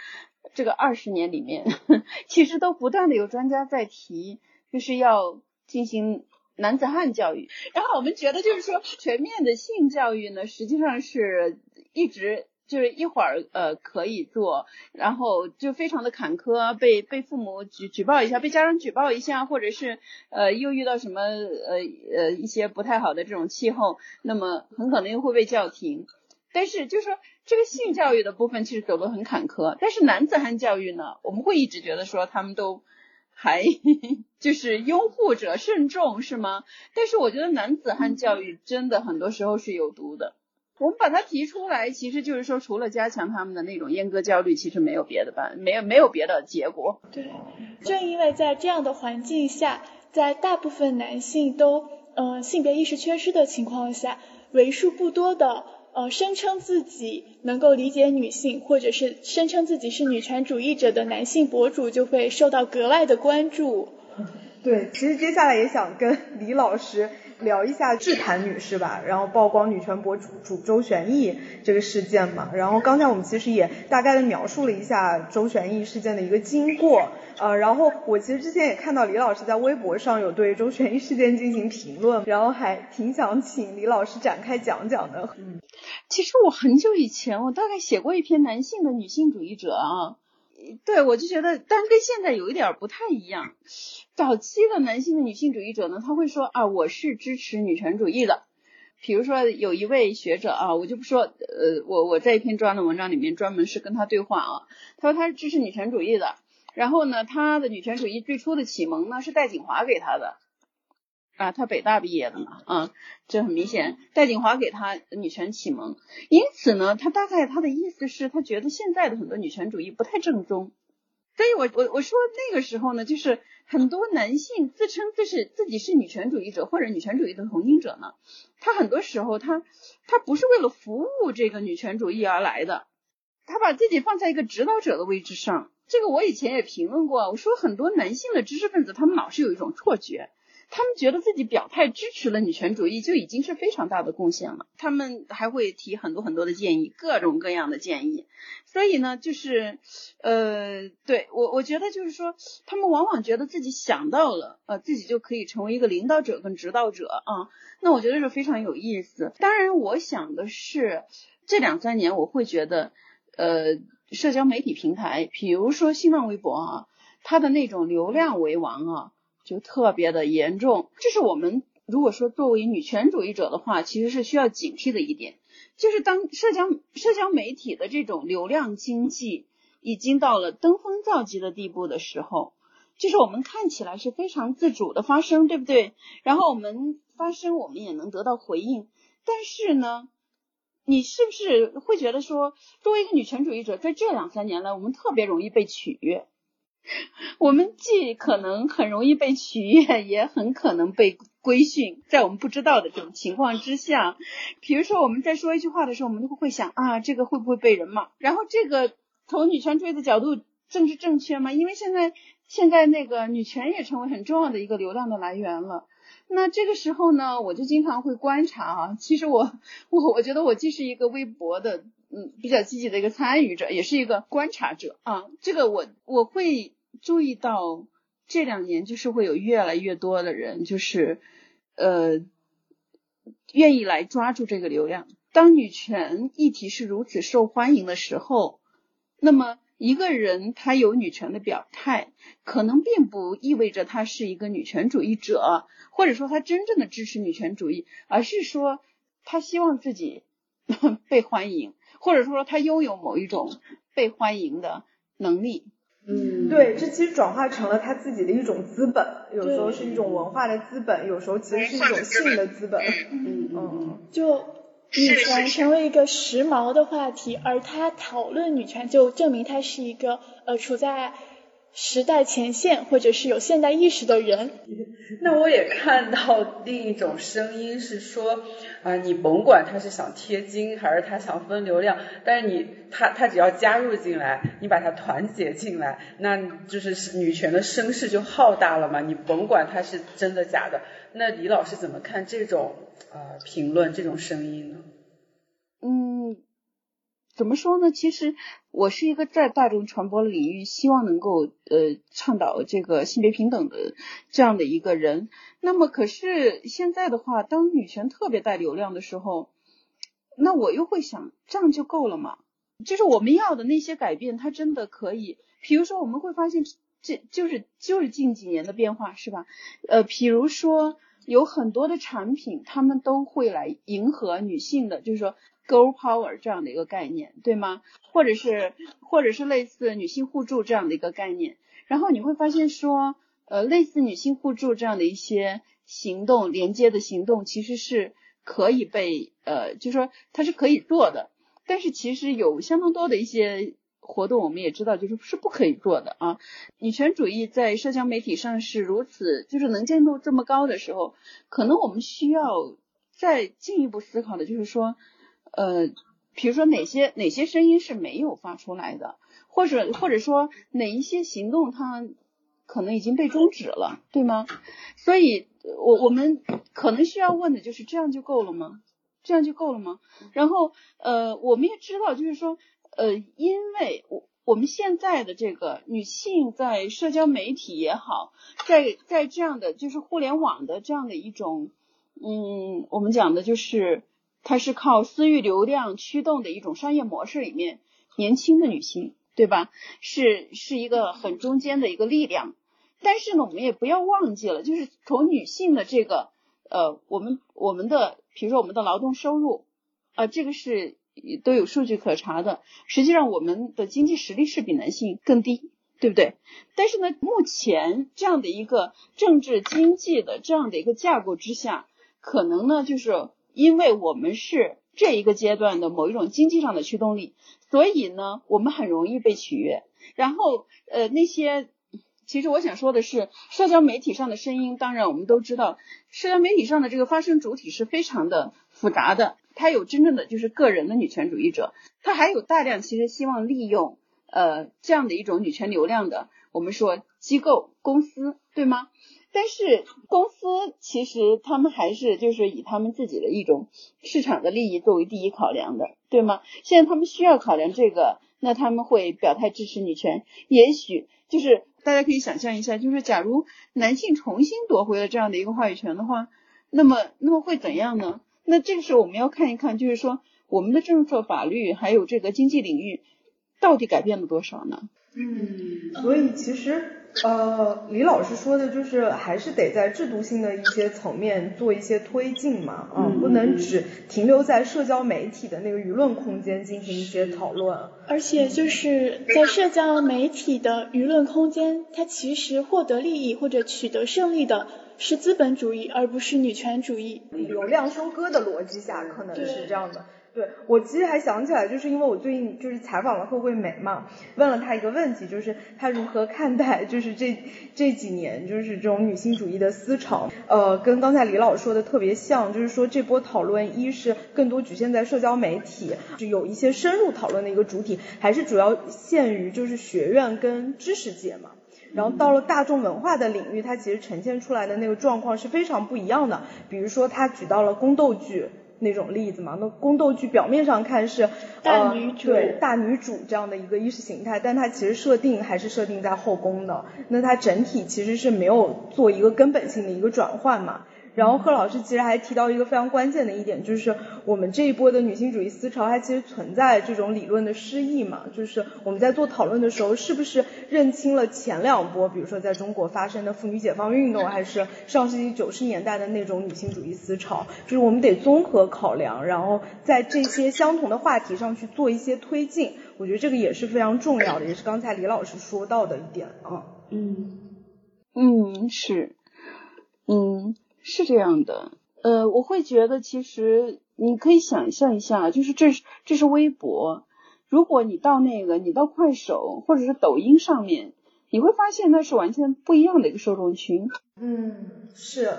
这个二十年里面，*laughs* 其实都不断的有专家在提，就是要进行男子汉教育。然后我们觉得就是说全面的性教育呢，实际上是一直。就是一会儿呃可以做，然后就非常的坎坷，被被父母举举报一下，被家长举报一下，或者是呃又遇到什么呃呃一些不太好的这种气候，那么很可能又会被叫停。但是就是说这个性教育的部分其实走得很坎坷，但是男子汉教育呢，我们会一直觉得说他们都还 *laughs* 就是拥护者慎重是吗？但是我觉得男子汉教育真的很多时候是有毒的。我们把它提出来，其实就是说，除了加强他们的那种阉割焦虑，其实没有别的办，没有没有别的结果。对，正因为在这样的环境下，在大部分男性都呃性别意识缺失的情况下，为数不多的呃声称自己能够理解女性，或者是声称自己是女权主义者的男性博主，就会受到格外的关注。对，其实接下来也想跟李老师。聊一下智坛女士吧，然后曝光女权博主主周旋义这个事件嘛，然后刚才我们其实也大概的描述了一下周旋义事件的一个经过，呃，然后我其实之前也看到李老师在微博上有对周旋义事件进行评论，然后还挺想请李老师展开讲讲的。嗯，其实我很久以前我大概写过一篇男性的女性主义者啊。对，我就觉得，但跟现在有一点不太一样。早期的男性的女性主义者呢，他会说啊，我是支持女权主义的。比如说有一位学者啊，我就不说，呃，我我在一篇专的文章里面专门是跟他对话啊，他说他是支持女权主义的。然后呢，他的女权主义最初的启蒙呢是戴锦华给他的。啊，他北大毕业的嘛，啊，这很明显，戴锦华给他女权启蒙，因此呢，他大概他的意思是，他觉得现在的很多女权主义不太正宗，所以我我我说那个时候呢，就是很多男性自称自是自己是女权主义者或者女权主义的同行者呢，他很多时候他他不是为了服务这个女权主义而来的，他把自己放在一个指导者的位置上，这个我以前也评论过，我说很多男性的知识分子他们老是有一种错觉。他们觉得自己表态支持了女权主义就已经是非常大的贡献了，他们还会提很多很多的建议，各种各样的建议。所以呢，就是呃，对我我觉得就是说，他们往往觉得自己想到了，呃，自己就可以成为一个领导者跟指导者啊。那我觉得是非常有意思。当然，我想的是这两三年我会觉得，呃，社交媒体平台，比如说新浪微博啊，它的那种流量为王啊。就特别的严重，这是我们如果说作为女权主义者的话，其实是需要警惕的一点，就是当社交社交媒体的这种流量经济已经到了登峰造极的地步的时候，就是我们看起来是非常自主的发声，对不对？然后我们发声，我们也能得到回应，但是呢，你是不是会觉得说，作为一个女权主义者，在这两三年来，我们特别容易被取悦？*laughs* 我们既可能很容易被取悦，也很可能被规训。在我们不知道的这种情况之下，比如说我们在说一句话的时候，我们都会想啊，这个会不会被人骂？然后这个从女权主义的角度，政治正确吗？因为现在现在那个女权也成为很重要的一个流量的来源了。那这个时候呢，我就经常会观察啊。其实我 *laughs* 我我觉得我既是一个微博的。嗯，比较积极的一个参与者，也是一个观察者啊。这个我我会注意到，这两年就是会有越来越多的人，就是呃，愿意来抓住这个流量。当女权议题是如此受欢迎的时候，那么一个人他有女权的表态，可能并不意味着他是一个女权主义者，或者说他真正的支持女权主义，而是说他希望自己 *laughs* 被欢迎。或者说他拥有某一种被欢迎的能力。嗯，对，这其实转化成了他自己的一种资本，有时候是一种文化的资本，有时候其实是一种性的资本。嗯嗯，就女权成为一个时髦的话题，而他讨论女权，就证明他是一个呃处在。时代前线，或者是有现代意识的人。*laughs* 那我也看到另一种声音是说，啊，你甭管他是想贴金还是他想分流量，但是你他他只要加入进来，你把他团结进来，那就是女权的声势就浩大了嘛。你甭管他是真的假的。那李老师怎么看这种呃评论这种声音呢？嗯。怎么说呢？其实我是一个在大众传播领域希望能够呃倡导这个性别平等的这样的一个人。那么可是现在的话，当女权特别带流量的时候，那我又会想，这样就够了吗？就是我们要的那些改变，它真的可以？比如说，我们会发现，这就是就是近几年的变化，是吧？呃，比如说有很多的产品，他们都会来迎合女性的，就是说。Girl Power 这样的一个概念，对吗？或者是或者是类似女性互助这样的一个概念，然后你会发现说，呃，类似女性互助这样的一些行动连接的行动，其实是可以被呃，就说它是可以做的，但是其实有相当多的一些活动，我们也知道就是是不可以做的啊。女权主义在社交媒体上是如此，就是能见度这么高的时候，可能我们需要再进一步思考的就是说。呃，比如说哪些哪些声音是没有发出来的，或者或者说哪一些行动它可能已经被终止了，对吗？所以，我我们可能需要问的就是这样就够了吗？这样就够了吗？然后，呃，我们也知道，就是说，呃，因为我我们现在的这个女性在社交媒体也好，在在这样的就是互联网的这样的一种，嗯，我们讲的就是。它是靠私域流量驱动的一种商业模式里面，年轻的女性，对吧？是是一个很中间的一个力量。但是呢，我们也不要忘记了，就是从女性的这个呃，我们我们的，比如说我们的劳动收入啊，这个是都有数据可查的。实际上，我们的经济实力是比男性更低，对不对？但是呢，目前这样的一个政治经济的这样的一个架构之下，可能呢，就是。因为我们是这一个阶段的某一种经济上的驱动力，所以呢，我们很容易被取悦。然后，呃，那些，其实我想说的是，社交媒体上的声音，当然我们都知道，社交媒体上的这个发声主体是非常的复杂的，它有真正的就是个人的女权主义者，它还有大量其实希望利用呃这样的一种女权流量的，我们说机构公司，对吗？但是公司其实他们还是就是以他们自己的一种市场的利益作为第一考量的，对吗？现在他们需要考量这个，那他们会表态支持女权。也许就是大家可以想象一下，就是假如男性重新夺回了这样的一个话语权的话，那么那么会怎样呢？那这个时候我们要看一看，就是说我们的政策、法律还有这个经济领域到底改变了多少呢？嗯，所以其实。呃，李老师说的就是还是得在制度性的一些层面做一些推进嘛，嗯，不能只停留在社交媒体的那个舆论空间进行一些讨论。而且就是在社交媒体的舆论空间，它其实获得利益或者取得胜利的是资本主义，而不是女权主义。流量收割的逻辑下，可能是这样的。对，我其实还想起来，就是因为我最近就是采访了贺慧美嘛，问了她一个问题，就是她如何看待就是这这几年就是这种女性主义的思潮，呃，跟刚才李老师说的特别像，就是说这波讨论一是更多局限在社交媒体，就有一些深入讨论的一个主体，还是主要限于就是学院跟知识界嘛，然后到了大众文化的领域，它其实呈现出来的那个状况是非常不一样的，比如说他举到了宫斗剧。那种例子嘛，那宫斗剧表面上看是大女主，对大女主这样的一个意识形态，但它其实设定还是设定在后宫的，那它整体其实是没有做一个根本性的一个转换嘛。然后贺老师其实还提到一个非常关键的一点，就是我们这一波的女性主义思潮，它其实存在这种理论的失意嘛，就是我们在做讨论的时候，是不是认清了前两波，比如说在中国发生的妇女解放运动，还是上世纪九十年代的那种女性主义思潮，就是我们得综合考量，然后在这些相同的话题上去做一些推进，我觉得这个也是非常重要的，也是刚才李老师说到的一点啊。嗯。嗯是。嗯。是这样的，呃，我会觉得其实你可以想象一下，就是这是这是微博，如果你到那个你到快手或者是抖音上面，你会发现那是完全不一样的一个受众群。嗯，是，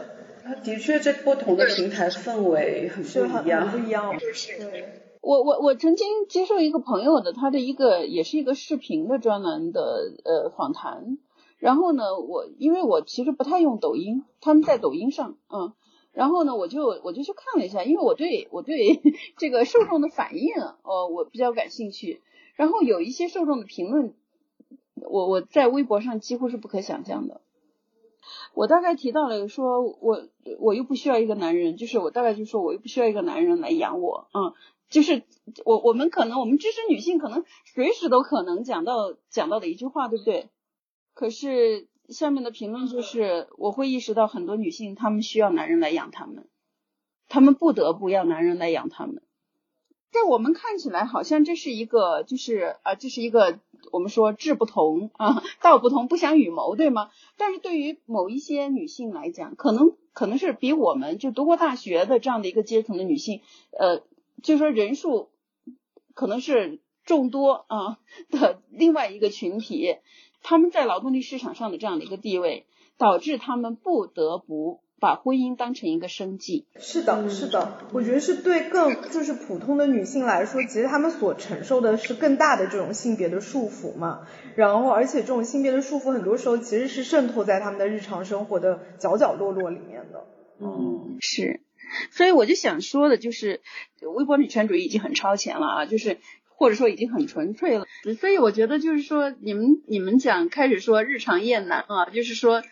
它的确这不同的平台氛围很不一样，不一样。对，我我我曾经接受一个朋友的他的一个也是一个视频的专栏的呃访谈。然后呢，我因为我其实不太用抖音，他们在抖音上，嗯，然后呢，我就我就去看了一下，因为我对我对 *laughs* 这个受众的反应，哦，我比较感兴趣。然后有一些受众的评论，我我在微博上几乎是不可想象的。我大概提到了说，我我又不需要一个男人，就是我大概就说我又不需要一个男人来养我，嗯，就是我我们可能我们支持女性，可能随时都可能讲到讲到的一句话，对不对？可是下面的评论就是，我会意识到很多女性她们需要男人来养她们，她们不得不要男人来养她们。在我们看起来，好像这是一个，就是啊，这是一个我们说志不同啊，道不同，不相与谋，对吗？但是对于某一些女性来讲，可能可能是比我们就读过大学的这样的一个阶层的女性，呃，就说人数可能是众多啊的另外一个群体。他们在劳动力市场上的这样的一个地位，导致他们不得不把婚姻当成一个生计。是的，是的，我觉得是对更就是普通的女性来说，其实她们所承受的是更大的这种性别的束缚嘛。然后，而且这种性别的束缚，很多时候其实是渗透在他们的日常生活的角角落落里面的。嗯，是。所以我就想说的就是，微博女权主义已经很超前了啊，就是。或者说已经很纯粹了，所以我觉得就是说，你们你们讲开始说日常厌男啊，就是说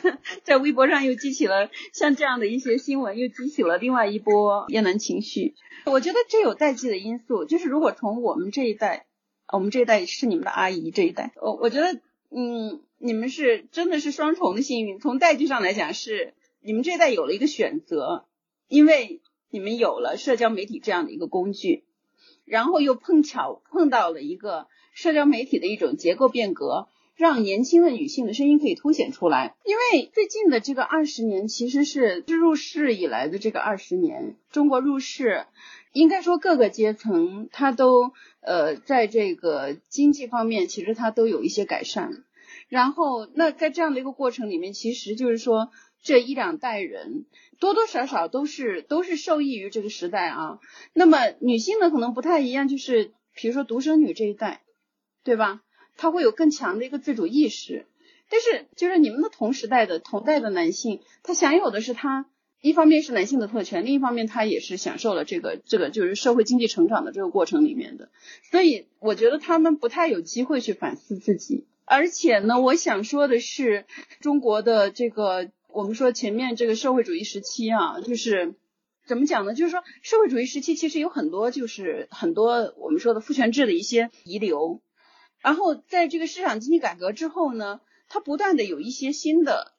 *laughs* 在微博上又激起了像这样的一些新闻，又激起了另外一波厌男情绪。我觉得这有代际的因素，就是如果从我们这一代，我们这一代是你们的阿姨这一代，我我觉得嗯，你们是真的是双重的幸运。从代际上来讲，是你们这一代有了一个选择，因为你们有了社交媒体这样的一个工具。然后又碰巧碰到了一个社交媒体的一种结构变革，让年轻的女性的声音可以凸显出来。因为最近的这个二十年其实是自入世以来的这个二十年，中国入世，应该说各个阶层它都呃在这个经济方面其实它都有一些改善。然后那在这样的一个过程里面，其实就是说这一两代人。多多少少都是都是受益于这个时代啊。那么女性呢，可能不太一样，就是比如说独生女这一代，对吧？她会有更强的一个自主意识。但是就是你们的同时代的同代的男性，他享有的是他一方面是男性的特权，另一方面他也是享受了这个这个就是社会经济成长的这个过程里面的。所以我觉得他们不太有机会去反思自己。而且呢，我想说的是，中国的这个。我们说前面这个社会主义时期啊，就是怎么讲呢？就是说社会主义时期其实有很多就是很多我们说的父权制的一些遗留，然后在这个市场经济改革之后呢，它不断的有一些新的，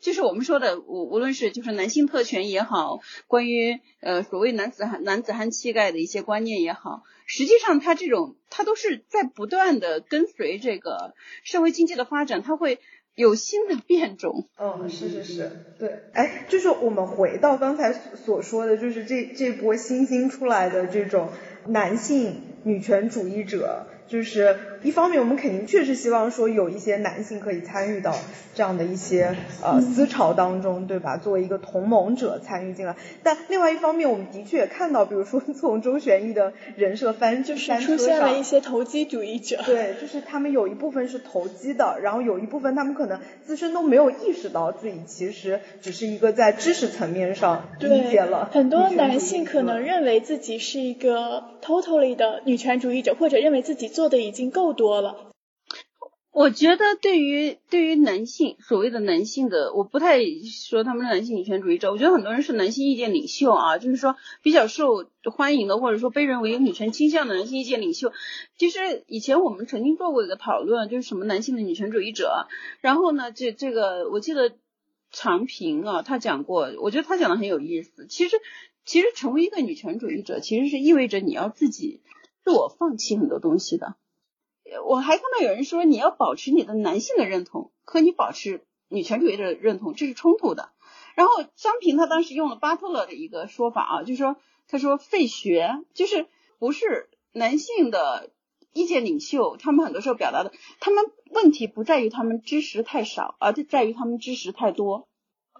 就是我们说的无无论是就是男性特权也好，关于呃所谓男子汉男子汉气概的一些观念也好，实际上它这种它都是在不断的跟随这个社会经济的发展，它会。有新的变种，嗯，是是是，对，哎，就是我们回到刚才所说的，就是这这波新兴出来的这种男性女权主义者。就是一方面，我们肯定确实希望说有一些男性可以参与到这样的一些呃思潮当中，对吧？作为一个同盟者参与进来。但另外一方面，我们的确也看到，比如说 *laughs* 从周旋义的人设翻就是出现了一些投机主义者。对，就是他们有一部分是投机的，然后有一部分他们可能自身都没有意识到自己其实只是一个在知识层面上理解了。很多男性可能认为自己是一个 totally 的女权主义者，或者认为自己。做的已经够多了。我觉得对于对于男性所谓的男性的，我不太说他们是男性女权主义者，我觉得很多人是男性意见领袖啊，就是说比较受欢迎的，或者说被认为有女权倾向的男性意见领袖。其实以前我们曾经做过一个讨论，就是什么男性的女权主义者。然后呢，这这个我记得长平啊，他讲过，我觉得他讲的很有意思。其实其实成为一个女权主义者，其实是意味着你要自己自我放弃很多东西的。我还看到有人说，你要保持你的男性的认同，和你保持女权主义的认同，这是冲突的。然后张平他当时用了巴特勒的一个说法啊，就是说，他说废学就是不是男性的意见领袖，他们很多时候表达的，他们问题不在于他们知识太少，而在于他们知识太多，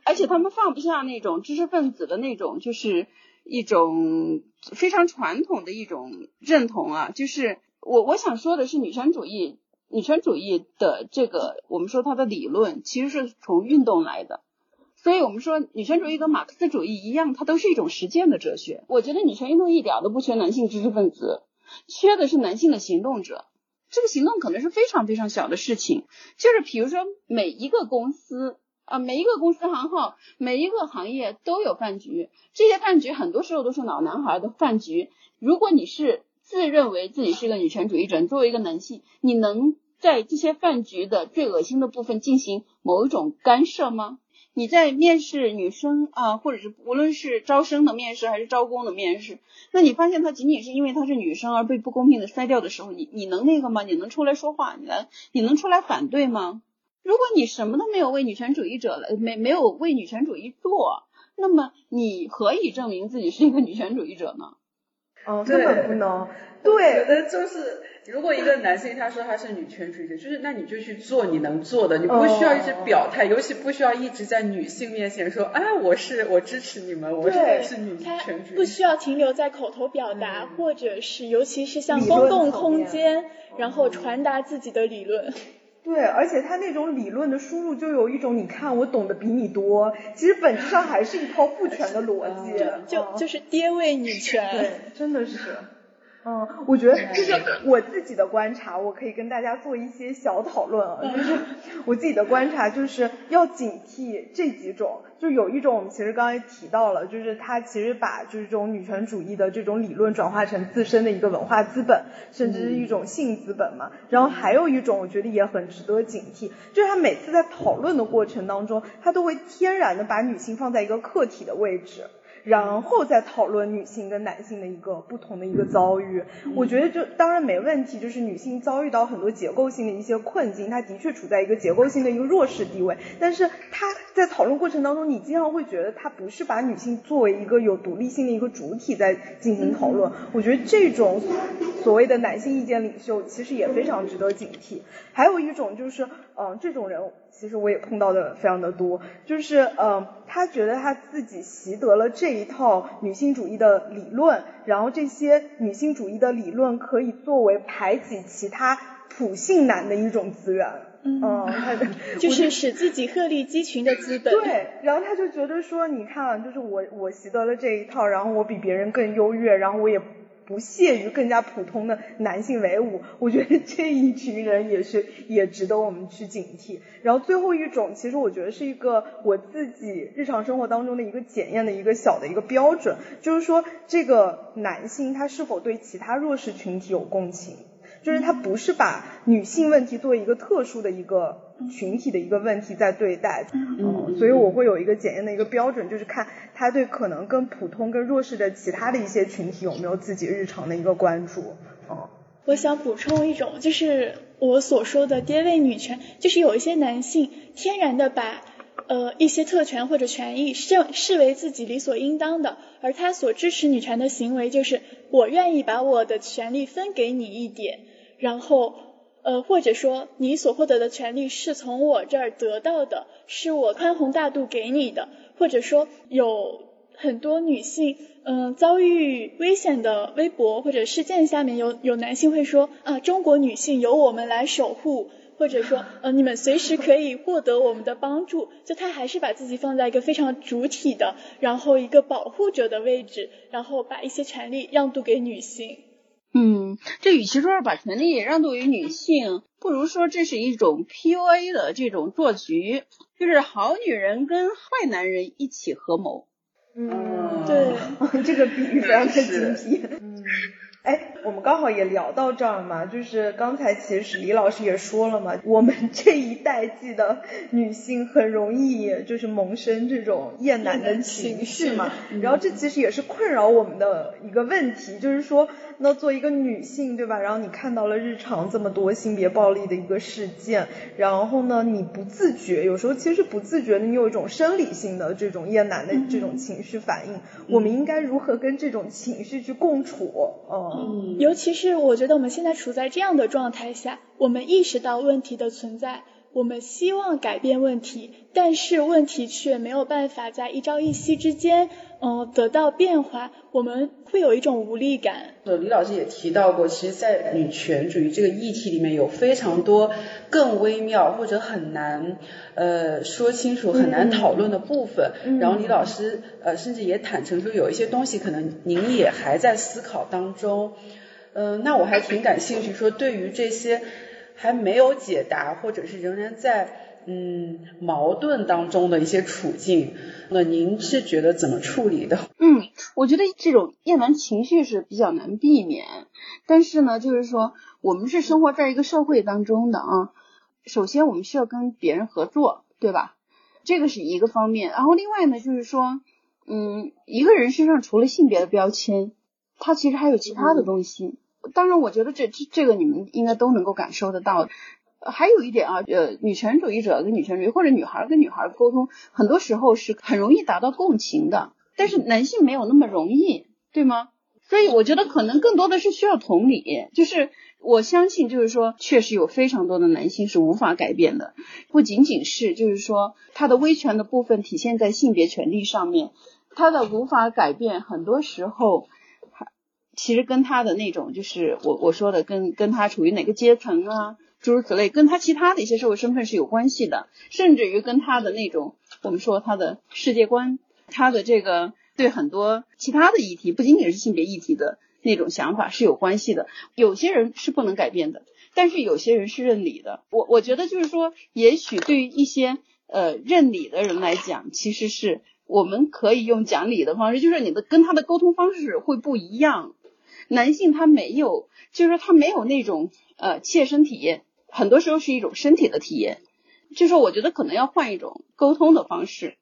而且他们放不下那种知识分子的那种，就是一种非常传统的一种认同啊，就是。我我想说的是，女权主义，女权主义的这个，我们说它的理论其实是从运动来的，所以我们说女权主义跟马克思主义一样，它都是一种实践的哲学。我觉得女权运动一点都不缺男性知识分子，缺的是男性的行动者。这个行动可能是非常非常小的事情，就是比如说每一个公司啊，每一个公司行号，每一个行业都有饭局，这些饭局很多时候都是老男孩的饭局。如果你是自认为自己是一个女权主义者，作为一个男性，你能在这些饭局的最恶心的部分进行某一种干涉吗？你在面试女生啊，或者是无论是招生的面试还是招工的面试，那你发现她仅仅是因为她是女生而被不公平的筛掉的时候，你你能那个吗？你能出来说话？你能你能出来反对吗？如果你什么都没有为女权主义者了，没没有为女权主义做，那么你何以证明自己是一个女权主义者呢？哦，根本不能。对，觉得就是，如果一个男性他说他是女权主义者，就是那你就去做你能做的，你不需要一直表态，尤其不需要一直在女性面前说，哎，我是我支持你们，我是是女权主义。不需要停留在口头表达，或者是尤其是像公共空间，然后传达自己的理论。对，而且他那种理论的输入就有一种，你看我懂得比你多，其实本质上还是一套父权的逻辑，*laughs* 就就是爹位女权，对，真的是。嗯，我觉得就是我自己的观察，我可以跟大家做一些小讨论啊。就是我自己的观察，就是要警惕这几种。就有一种，我们其实刚才提到了，就是他其实把就是这种女权主义的这种理论转化成自身的一个文化资本，甚至是一种性资本嘛。然后还有一种，我觉得也很值得警惕，就是他每次在讨论的过程当中，他都会天然的把女性放在一个客体的位置。然后再讨论女性跟男性的一个不同的一个遭遇，我觉得就当然没问题，就是女性遭遇到很多结构性的一些困境，她的确处在一个结构性的一个弱势地位，但是她在讨论过程当中，你经常会觉得她不是把女性作为一个有独立性的一个主体在进行讨论，我觉得这种所谓的男性意见领袖其实也非常值得警惕。还有一种就是，嗯，这种人。其实我也碰到的非常的多，就是嗯，他觉得他自己习得了这一套女性主义的理论，然后这些女性主义的理论可以作为排挤其他普性男的一种资源，嗯，*laughs* 他就是使自己鹤立鸡群的资本。对，然后他就觉得说，你看，就是我我习得了这一套，然后我比别人更优越，然后我也。不屑于更加普通的男性为伍，我觉得这一群人也是也值得我们去警惕。然后最后一种，其实我觉得是一个我自己日常生活当中的一个检验的一个小的一个标准，就是说这个男性他是否对其他弱势群体有共情。就是他不是把女性问题作为一个特殊的一个群体的一个问题在对待，嗯，所以我会有一个检验的一个标准，就是看他对可能跟普通、跟弱势的其他的一些群体有没有自己日常的一个关注，哦。我想补充一种，就是我所说的爹位女权，就是有一些男性天然的把呃一些特权或者权益视视为自己理所应当的，而他所支持女权的行为就是我愿意把我的权利分给你一点。然后，呃，或者说你所获得的权利是从我这儿得到的，是我宽宏大度给你的，或者说有很多女性，嗯，遭遇危险的微博或者事件下面有有男性会说啊，中国女性由我们来守护，或者说呃，你们随时可以获得我们的帮助，就他还是把自己放在一个非常主体的，然后一个保护者的位置，然后把一些权利让渡给女性。嗯。嗯，这与其说是把权利让渡于女性，不如说这是一种 PUA 的这种做局，就是好女人跟坏男人一起合谋。嗯，对，*laughs* 这个比喻非常的精辟。嗯。哎，我们刚好也聊到这儿嘛，就是刚才其实李老师也说了嘛，*laughs* 我们这一代际的女性很容易就是萌生这种厌男的情绪嘛，然后这其实也是困扰我们的一个问题，就是说。那做一个女性，对吧？然后你看到了日常这么多性别暴力的一个事件，然后呢，你不自觉，有时候其实不自觉的，你有一种生理性的这种厌男的这种情绪反应。我们应该如何跟这种情绪去共处？嗯，尤其是我觉得我们现在处在这样的状态下，我们意识到问题的存在。我们希望改变问题，但是问题却没有办法在一朝一夕之间，嗯，得到变化。我们会有一种无力感。呃，李老师也提到过，其实，在女权主义这个议题里面有非常多更微妙或者很难呃说清楚、很难讨论的部分。然后李老师呃甚至也坦诚说，有一些东西可能您也还在思考当中。嗯，那我还挺感兴趣，说对于这些。还没有解答，或者是仍然在嗯矛盾当中的一些处境，那您是觉得怎么处理的？嗯，我觉得这种厌男情绪是比较难避免，但是呢，就是说我们是生活在一个社会当中的啊，首先我们需要跟别人合作，对吧？这个是一个方面，然后另外呢，就是说，嗯，一个人身上除了性别的标签，他其实还有其他的东西。当然，我觉得这这这个你们应该都能够感受得到。还有一点啊，呃，女权主义者跟女权主义或者女孩跟女孩沟通，很多时候是很容易达到共情的，但是男性没有那么容易，对吗？所以我觉得可能更多的是需要同理，就是我相信，就是说，确实有非常多的男性是无法改变的，不仅仅是就是说他的威权的部分体现在性别权利上面，他的无法改变，很多时候。其实跟他的那种，就是我我说的，跟跟他处于哪个阶层啊，诸如此类，跟他其他的一些社会身份是有关系的，甚至于跟他的那种，我们说他的世界观，他的这个对很多其他的议题，不仅仅是性别议题的那种想法是有关系的。有些人是不能改变的，但是有些人是认理的。我我觉得就是说，也许对于一些呃认理的人来讲，其实是我们可以用讲理的方式，就是你的跟他的沟通方式会不一样。男性他没有，就是说他没有那种呃切身体验，很多时候是一种身体的体验。就是说，我觉得可能要换一种沟通的方式。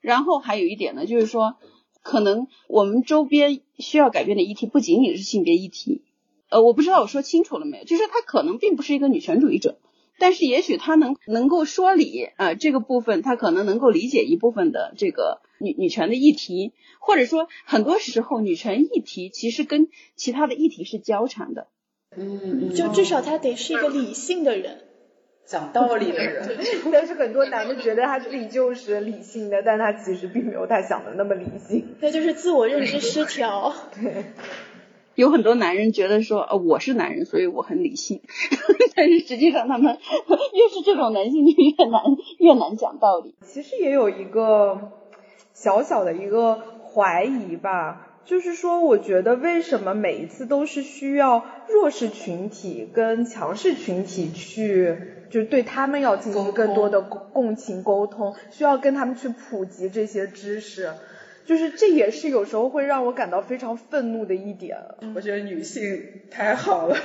然后还有一点呢，就是说，可能我们周边需要改变的议题不仅仅是性别议题。呃，我不知道我说清楚了没有？就是他可能并不是一个女权主义者，但是也许他能能够说理啊，这个部分他可能能够理解一部分的这个。女女权的议题，或者说很多时候女权议题其实跟其他的议题是交缠的。嗯，就至少他得是一个理性的人，讲道理的人。但是很多男的觉得他自己就是理性的，但他其实并没有他想的那么理性。那就是自我认知失调。*laughs* 对。*laughs* 有很多男人觉得说，呃，我是男人，所以我很理性。*laughs* 但是实际上，他们 *laughs* 越是这种男性，就越难越难讲道理。其实也有一个。小小的一个怀疑吧，就是说，我觉得为什么每一次都是需要弱势群体跟强势群体去，就是对他们要进行更多的共情沟通，需要跟他们去普及这些知识，就是这也是有时候会让我感到非常愤怒的一点。我觉得女性太好了，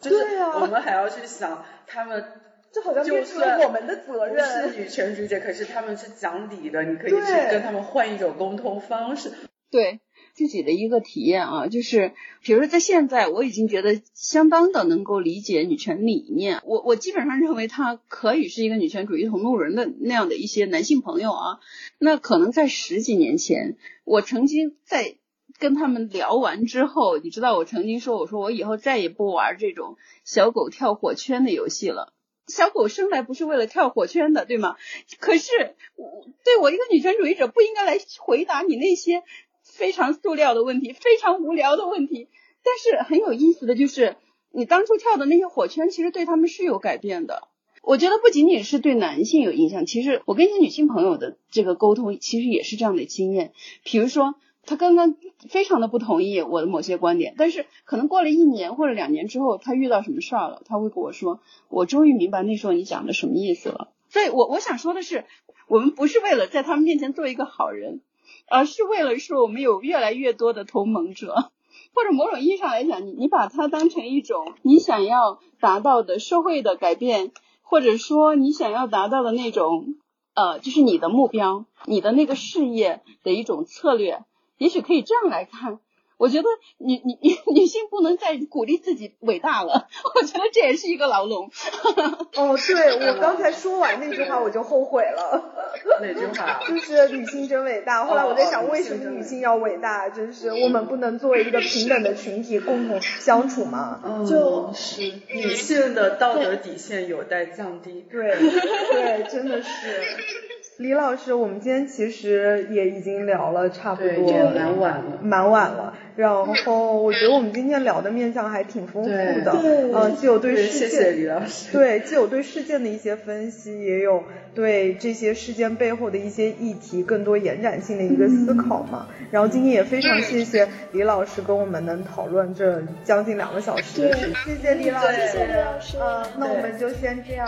就是我们还要去想他们。*laughs* 这好像变成了我们的责任。是女权主义者，可是他们是讲理的，你可以去跟他们换一种沟通方式。对自己的一个体验啊，就是比如说在现在，我已经觉得相当的能够理解女权理念。我我基本上认为他可以是一个女权主义同路人的那样的一些男性朋友啊。那可能在十几年前，我曾经在跟他们聊完之后，你知道我曾经说，我说我以后再也不玩这种小狗跳火圈的游戏了。小狗生来不是为了跳火圈的，对吗？可是，对我一个女权主义者，不应该来回答你那些非常塑料的问题、非常无聊的问题。但是很有意思的就是，你当初跳的那些火圈，其实对他们是有改变的。我觉得不仅仅是对男性有影响，其实我跟一些女性朋友的这个沟通，其实也是这样的经验。比如说，他刚刚非常的不同意我的某些观点，但是可能过了一年或者两年之后，他遇到什么事儿了，他会跟我说，我终于明白那时候你讲的什么意思了。所以我我想说的是，我们不是为了在他们面前做一个好人，而是为了说我们有越来越多的同盟者，或者某种意义上来讲，你你把它当成一种你想要达到的社会的改变，或者说你想要达到的那种呃，就是你的目标，你的那个事业的一种策略。也许可以这样来看，我觉得女女女女性不能再鼓励自己伟大了，我觉得这也是一个牢笼。*laughs* 哦，对我刚才说完那句话我就后悔了。哪句话？*laughs* 就是女性真伟大。后来我在想，为什么女性要伟大？就是我们不能作为一个平等的群体共同相处吗？就是女性的道德底线有待降低。对对，真的是。李老师，我们今天其实也已经聊了差不多，蛮晚了，蛮晚了。然后我觉得我们今天聊的面向还挺丰富的，嗯，既有对事件，对，既有对事件的一些分析，也有对这些事件背后的一些议题更多延展性的一个思考嘛。然后今天也非常谢谢李老师跟我们能讨论这将近两个小时，谢谢李老师，谢谢李老师，嗯，那我们就先这样。